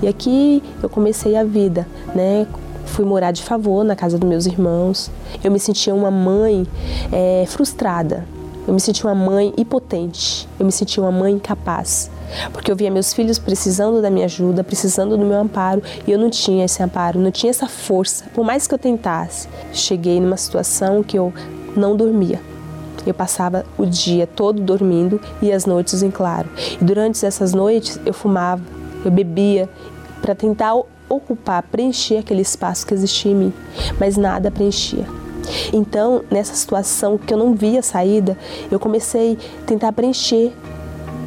E aqui eu comecei a vida, né? Fui morar de favor na casa dos meus irmãos. Eu me sentia uma mãe é, frustrada. Eu me sentia uma mãe impotente. Eu me sentia uma mãe incapaz porque eu via meus filhos precisando da minha ajuda, precisando do meu amparo, e eu não tinha esse amparo, não tinha essa força. Por mais que eu tentasse, cheguei numa situação que eu não dormia. Eu passava o dia todo dormindo e as noites em claro. E durante essas noites eu fumava, eu bebia para tentar ocupar, preencher aquele espaço que existia em mim, mas nada preenchia. Então, nessa situação que eu não via saída, eu comecei a tentar preencher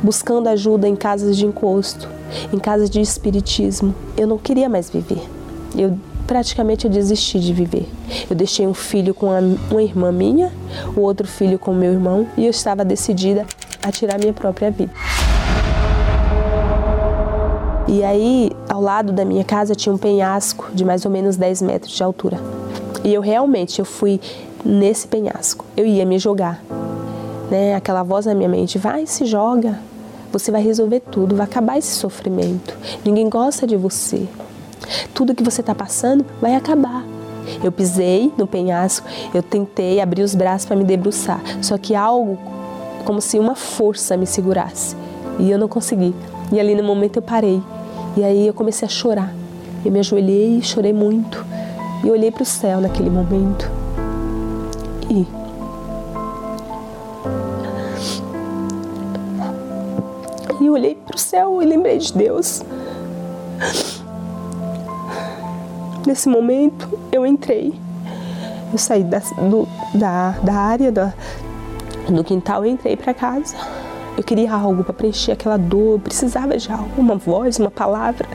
buscando ajuda em casas de encosto, em casas de espiritismo. Eu não queria mais viver. Eu praticamente eu desisti de viver. Eu deixei um filho com uma irmã minha, o outro filho com meu irmão e eu estava decidida a tirar minha própria vida. E aí, ao lado da minha casa tinha um penhasco de mais ou menos 10 metros de altura. E eu realmente eu fui nesse penhasco. Eu ia me jogar. Né? Aquela voz na minha mente, vai, se joga, você vai resolver tudo, vai acabar esse sofrimento. Ninguém gosta de você. Tudo que você está passando vai acabar. Eu pisei no penhasco, eu tentei abrir os braços para me debruçar, só que algo como se uma força me segurasse e eu não consegui. E ali no momento eu parei e aí eu comecei a chorar. Eu me ajoelhei e chorei muito e olhei para o céu naquele momento. E E olhei para o céu e lembrei de Deus. Nesse momento, eu entrei. Eu saí da, do, da, da área do quintal e entrei para casa. Eu queria algo para preencher aquela dor, eu precisava de algo, uma voz, uma palavra.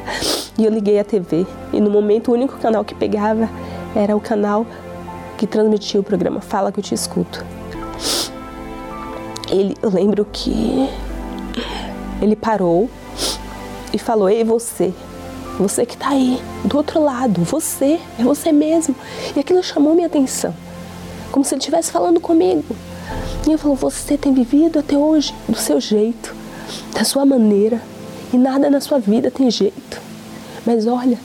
E eu liguei a TV. E no momento, o único canal que pegava era o canal que transmitia o programa Fala que eu te escuto. Ele, eu lembro que ele parou e falou: Ei, você, você que está aí, do outro lado, você, é você mesmo. E aquilo chamou minha atenção, como se ele estivesse falando comigo. E ele falou: Você tem vivido até hoje do seu jeito, da sua maneira, e nada na sua vida tem jeito. Mas olha,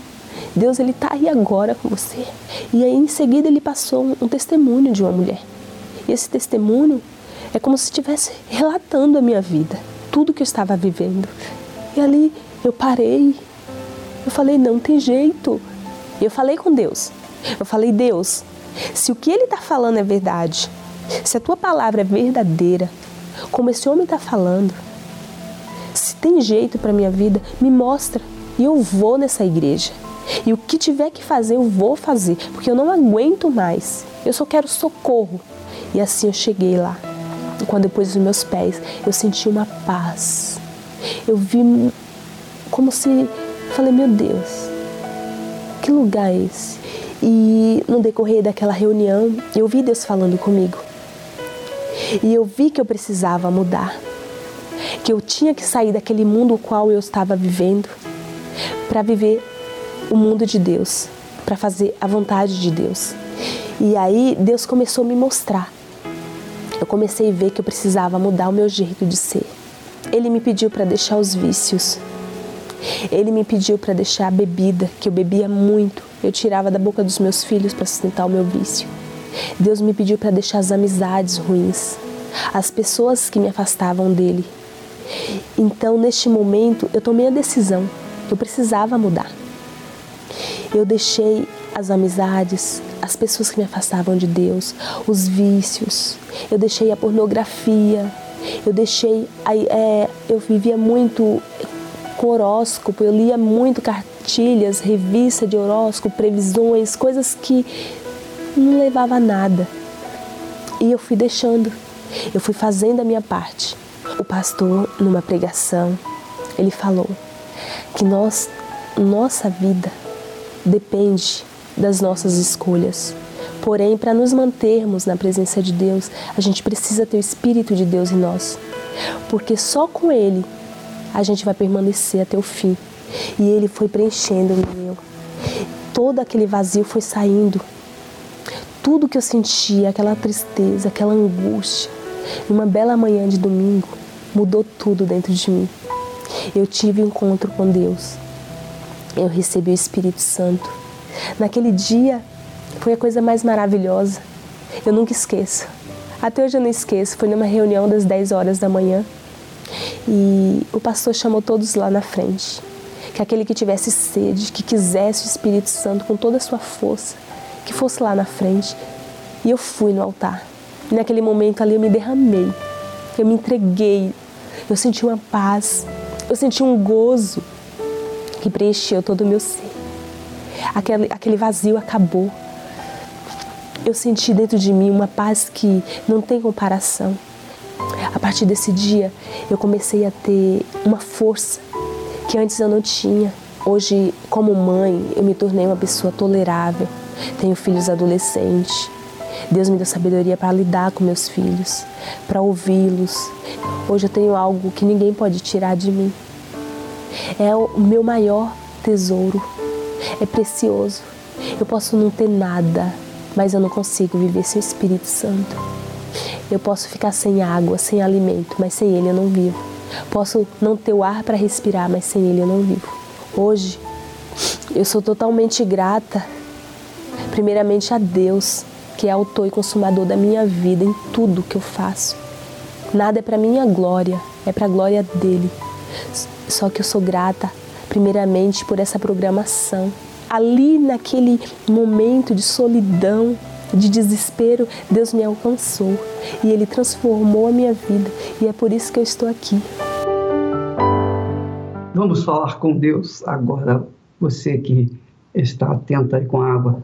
Deus ele está aí agora com você. E aí em seguida ele passou um testemunho de uma mulher. E esse testemunho é como se estivesse relatando a minha vida tudo que eu estava vivendo. E ali eu parei. Eu falei, não tem jeito. E eu falei com Deus. Eu falei, Deus, se o que ele está falando é verdade, se a tua palavra é verdadeira, como esse homem está falando, se tem jeito para minha vida, me mostra e eu vou nessa igreja. E o que tiver que fazer, eu vou fazer, porque eu não aguento mais. Eu só quero socorro. E assim eu cheguei lá. Quando eu pus os meus pés, eu senti uma paz. Eu vi como se. Falei, meu Deus, que lugar é esse? E no decorrer daquela reunião, eu vi Deus falando comigo. E eu vi que eu precisava mudar, que eu tinha que sair daquele mundo o qual eu estava vivendo para viver o mundo de Deus, para fazer a vontade de Deus. E aí Deus começou a me mostrar. Eu comecei a ver que eu precisava mudar o meu jeito de ser. Ele me pediu para deixar os vícios. Ele me pediu para deixar a bebida, que eu bebia muito. Eu tirava da boca dos meus filhos para sustentar o meu vício. Deus me pediu para deixar as amizades ruins, as pessoas que me afastavam dele. Então, neste momento, eu tomei a decisão. Eu precisava mudar. Eu deixei as amizades, as pessoas que me afastavam de Deus, os vícios. Eu deixei a pornografia. Eu deixei. É, eu vivia muito com horóscopo, eu lia muito cartilhas, revista de horóscopo, previsões, coisas que não levava a nada. E eu fui deixando, eu fui fazendo a minha parte. O pastor, numa pregação, ele falou que nós, nossa vida depende das nossas escolhas. Porém, para nos mantermos na presença de Deus, a gente precisa ter o Espírito de Deus em nós. Porque só com Ele a gente vai permanecer até o fim. E Ele foi preenchendo o meu. Todo aquele vazio foi saindo. Tudo que eu sentia, aquela tristeza, aquela angústia, numa bela manhã de domingo, mudou tudo dentro de mim. Eu tive encontro com Deus. Eu recebi o Espírito Santo. Naquele dia foi a coisa mais maravilhosa. Eu nunca esqueço. Até hoje eu não esqueço. Foi numa reunião das 10 horas da manhã. E o pastor chamou todos lá na frente. Que aquele que tivesse sede, que quisesse o Espírito Santo com toda a sua força, que fosse lá na frente. E eu fui no altar. E naquele momento ali eu me derramei. Eu me entreguei. Eu senti uma paz. Eu senti um gozo que preencheu todo o meu ser. Aquele, aquele vazio acabou. Eu senti dentro de mim uma paz que não tem comparação. A partir desse dia, eu comecei a ter uma força que antes eu não tinha. Hoje, como mãe, eu me tornei uma pessoa tolerável. Tenho filhos adolescentes. Deus me deu sabedoria para lidar com meus filhos, para ouvi-los. Hoje eu tenho algo que ninguém pode tirar de mim. É o meu maior tesouro. É precioso. Eu posso não ter nada, mas eu não consigo viver sem o Espírito Santo. Eu posso ficar sem água, sem alimento, mas sem Ele eu não vivo. Posso não ter o ar para respirar, mas sem Ele eu não vivo. Hoje, eu sou totalmente grata, primeiramente a Deus, que é autor e consumador da minha vida em tudo que eu faço. Nada é para minha glória, é para a glória dele. Só que eu sou grata, primeiramente, por essa programação. Ali, naquele momento de solidão, de desespero, Deus me alcançou e Ele transformou a minha vida e é por isso que eu estou aqui. Vamos falar com Deus agora, você que está atento aí com a água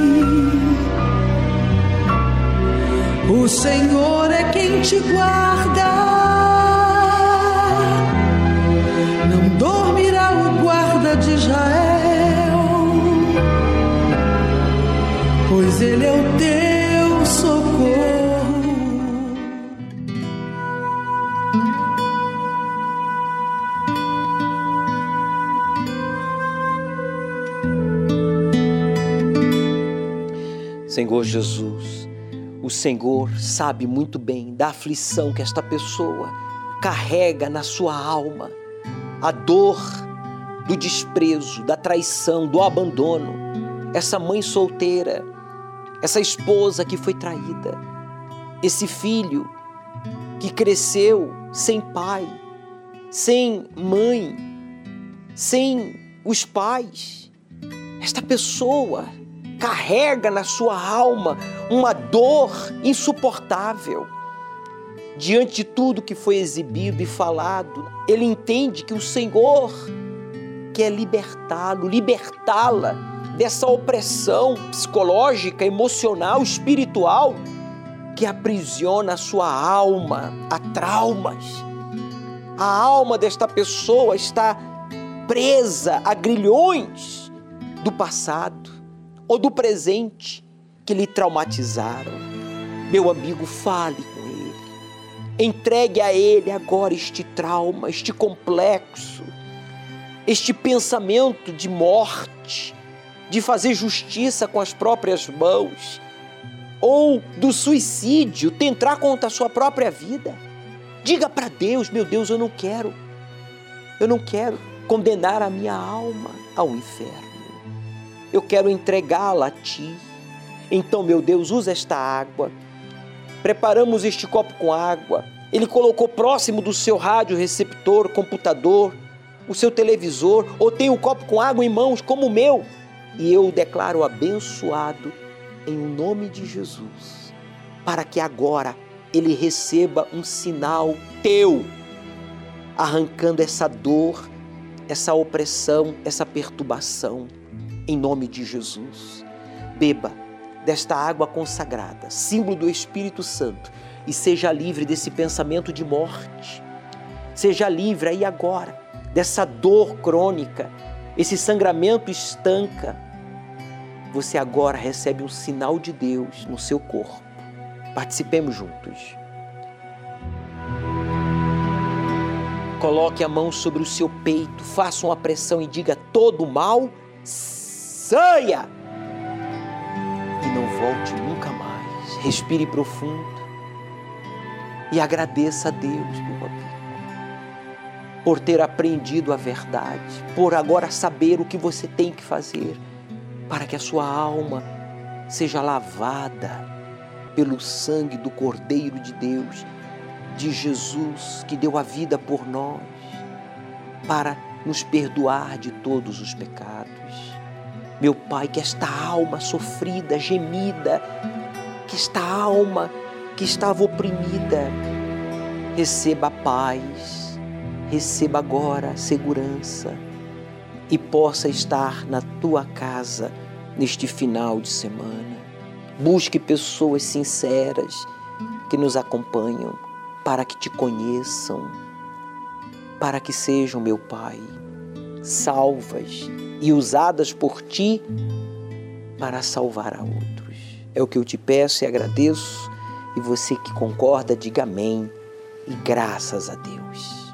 O Senhor é quem te guarda. Não dormirá o guarda de Israel pois Ele é o teu socorro. Senhor Jesus, Senhor sabe muito bem da aflição que esta pessoa carrega na sua alma, a dor do desprezo, da traição, do abandono. Essa mãe solteira essa esposa que foi traída, esse filho que cresceu sem pai, sem mãe, sem os pais. Esta pessoa carrega na sua alma uma dor insuportável. Diante de tudo que foi exibido e falado, ele entende que o Senhor quer libertá-lo, libertá-la dessa opressão psicológica, emocional, espiritual que aprisiona a sua alma a traumas. A alma desta pessoa está presa a grilhões do passado ou do presente que lhe traumatizaram. Meu amigo, fale com ele. Entregue a ele agora este trauma, este complexo, este pensamento de morte, de fazer justiça com as próprias mãos, ou do suicídio, tentar contra a sua própria vida. Diga para Deus, meu Deus, eu não quero. Eu não quero condenar a minha alma ao inferno. Eu quero entregá-la a ti. Então, meu Deus, usa esta água. Preparamos este copo com água. Ele colocou próximo do seu rádio receptor, computador, o seu televisor, ou tem um copo com água em mãos como o meu. E eu o declaro abençoado em nome de Jesus, para que agora ele receba um sinal teu, arrancando essa dor, essa opressão, essa perturbação, em nome de Jesus. Beba desta água consagrada, símbolo do Espírito Santo, e seja livre desse pensamento de morte. Seja livre aí agora dessa dor crônica, esse sangramento estanca. Você agora recebe um sinal de Deus no seu corpo. Participemos juntos. Coloque a mão sobre o seu peito, faça uma pressão e diga: todo mal saia! E não volte nunca mais. Respire profundo e agradeça a Deus, meu amigo, por ter aprendido a verdade, por agora saber o que você tem que fazer para que a sua alma seja lavada pelo sangue do Cordeiro de Deus, de Jesus, que deu a vida por nós, para nos perdoar de todos os pecados. Meu Pai, que esta alma sofrida, gemida, que esta alma que estava oprimida, receba paz, receba agora segurança e possa estar na tua casa neste final de semana. Busque pessoas sinceras que nos acompanham para que te conheçam, para que sejam, meu Pai, salvas e usadas por ti para salvar a outros. É o que eu te peço e agradeço, e você que concorda, diga amém e graças a Deus.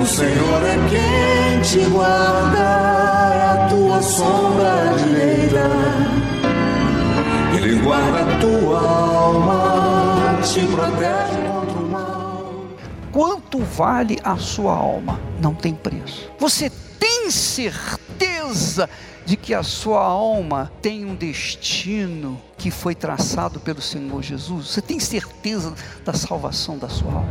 O Senhor é quem te guarda, é a tua sombra direita. Ele guarda a tua alma, te protege contra o mal. Quanto vale a sua alma? Não tem preço. Você tem certeza de que a sua alma tem um destino que foi traçado pelo Senhor Jesus? Você tem certeza da salvação da sua alma?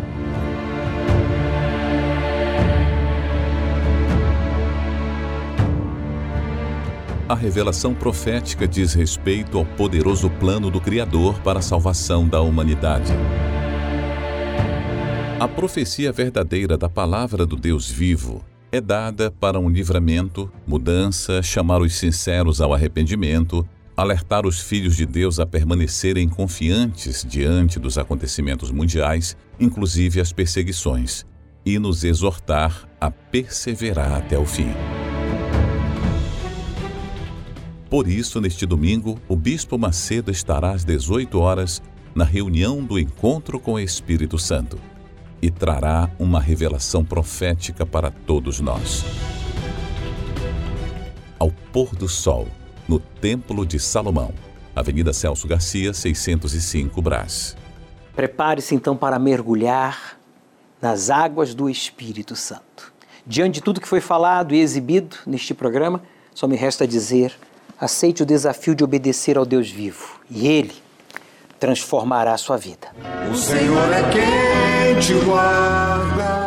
A revelação profética diz respeito ao poderoso plano do Criador para a salvação da humanidade. A profecia verdadeira da palavra do Deus vivo é dada para um livramento, mudança, chamar os sinceros ao arrependimento, alertar os filhos de Deus a permanecerem confiantes diante dos acontecimentos mundiais, inclusive as perseguições, e nos exortar a perseverar até o fim. Por isso, neste domingo, o Bispo Macedo estará às 18 horas na reunião do Encontro com o Espírito Santo e trará uma revelação profética para todos nós. Ao pôr do sol, no Templo de Salomão, Avenida Celso Garcia, 605 Brás. Prepare-se então para mergulhar nas águas do Espírito Santo. Diante de tudo que foi falado e exibido neste programa, só me resta dizer aceite o desafio de obedecer ao Deus vivo e Ele transformará a sua vida. O Senhor é quem te guarda.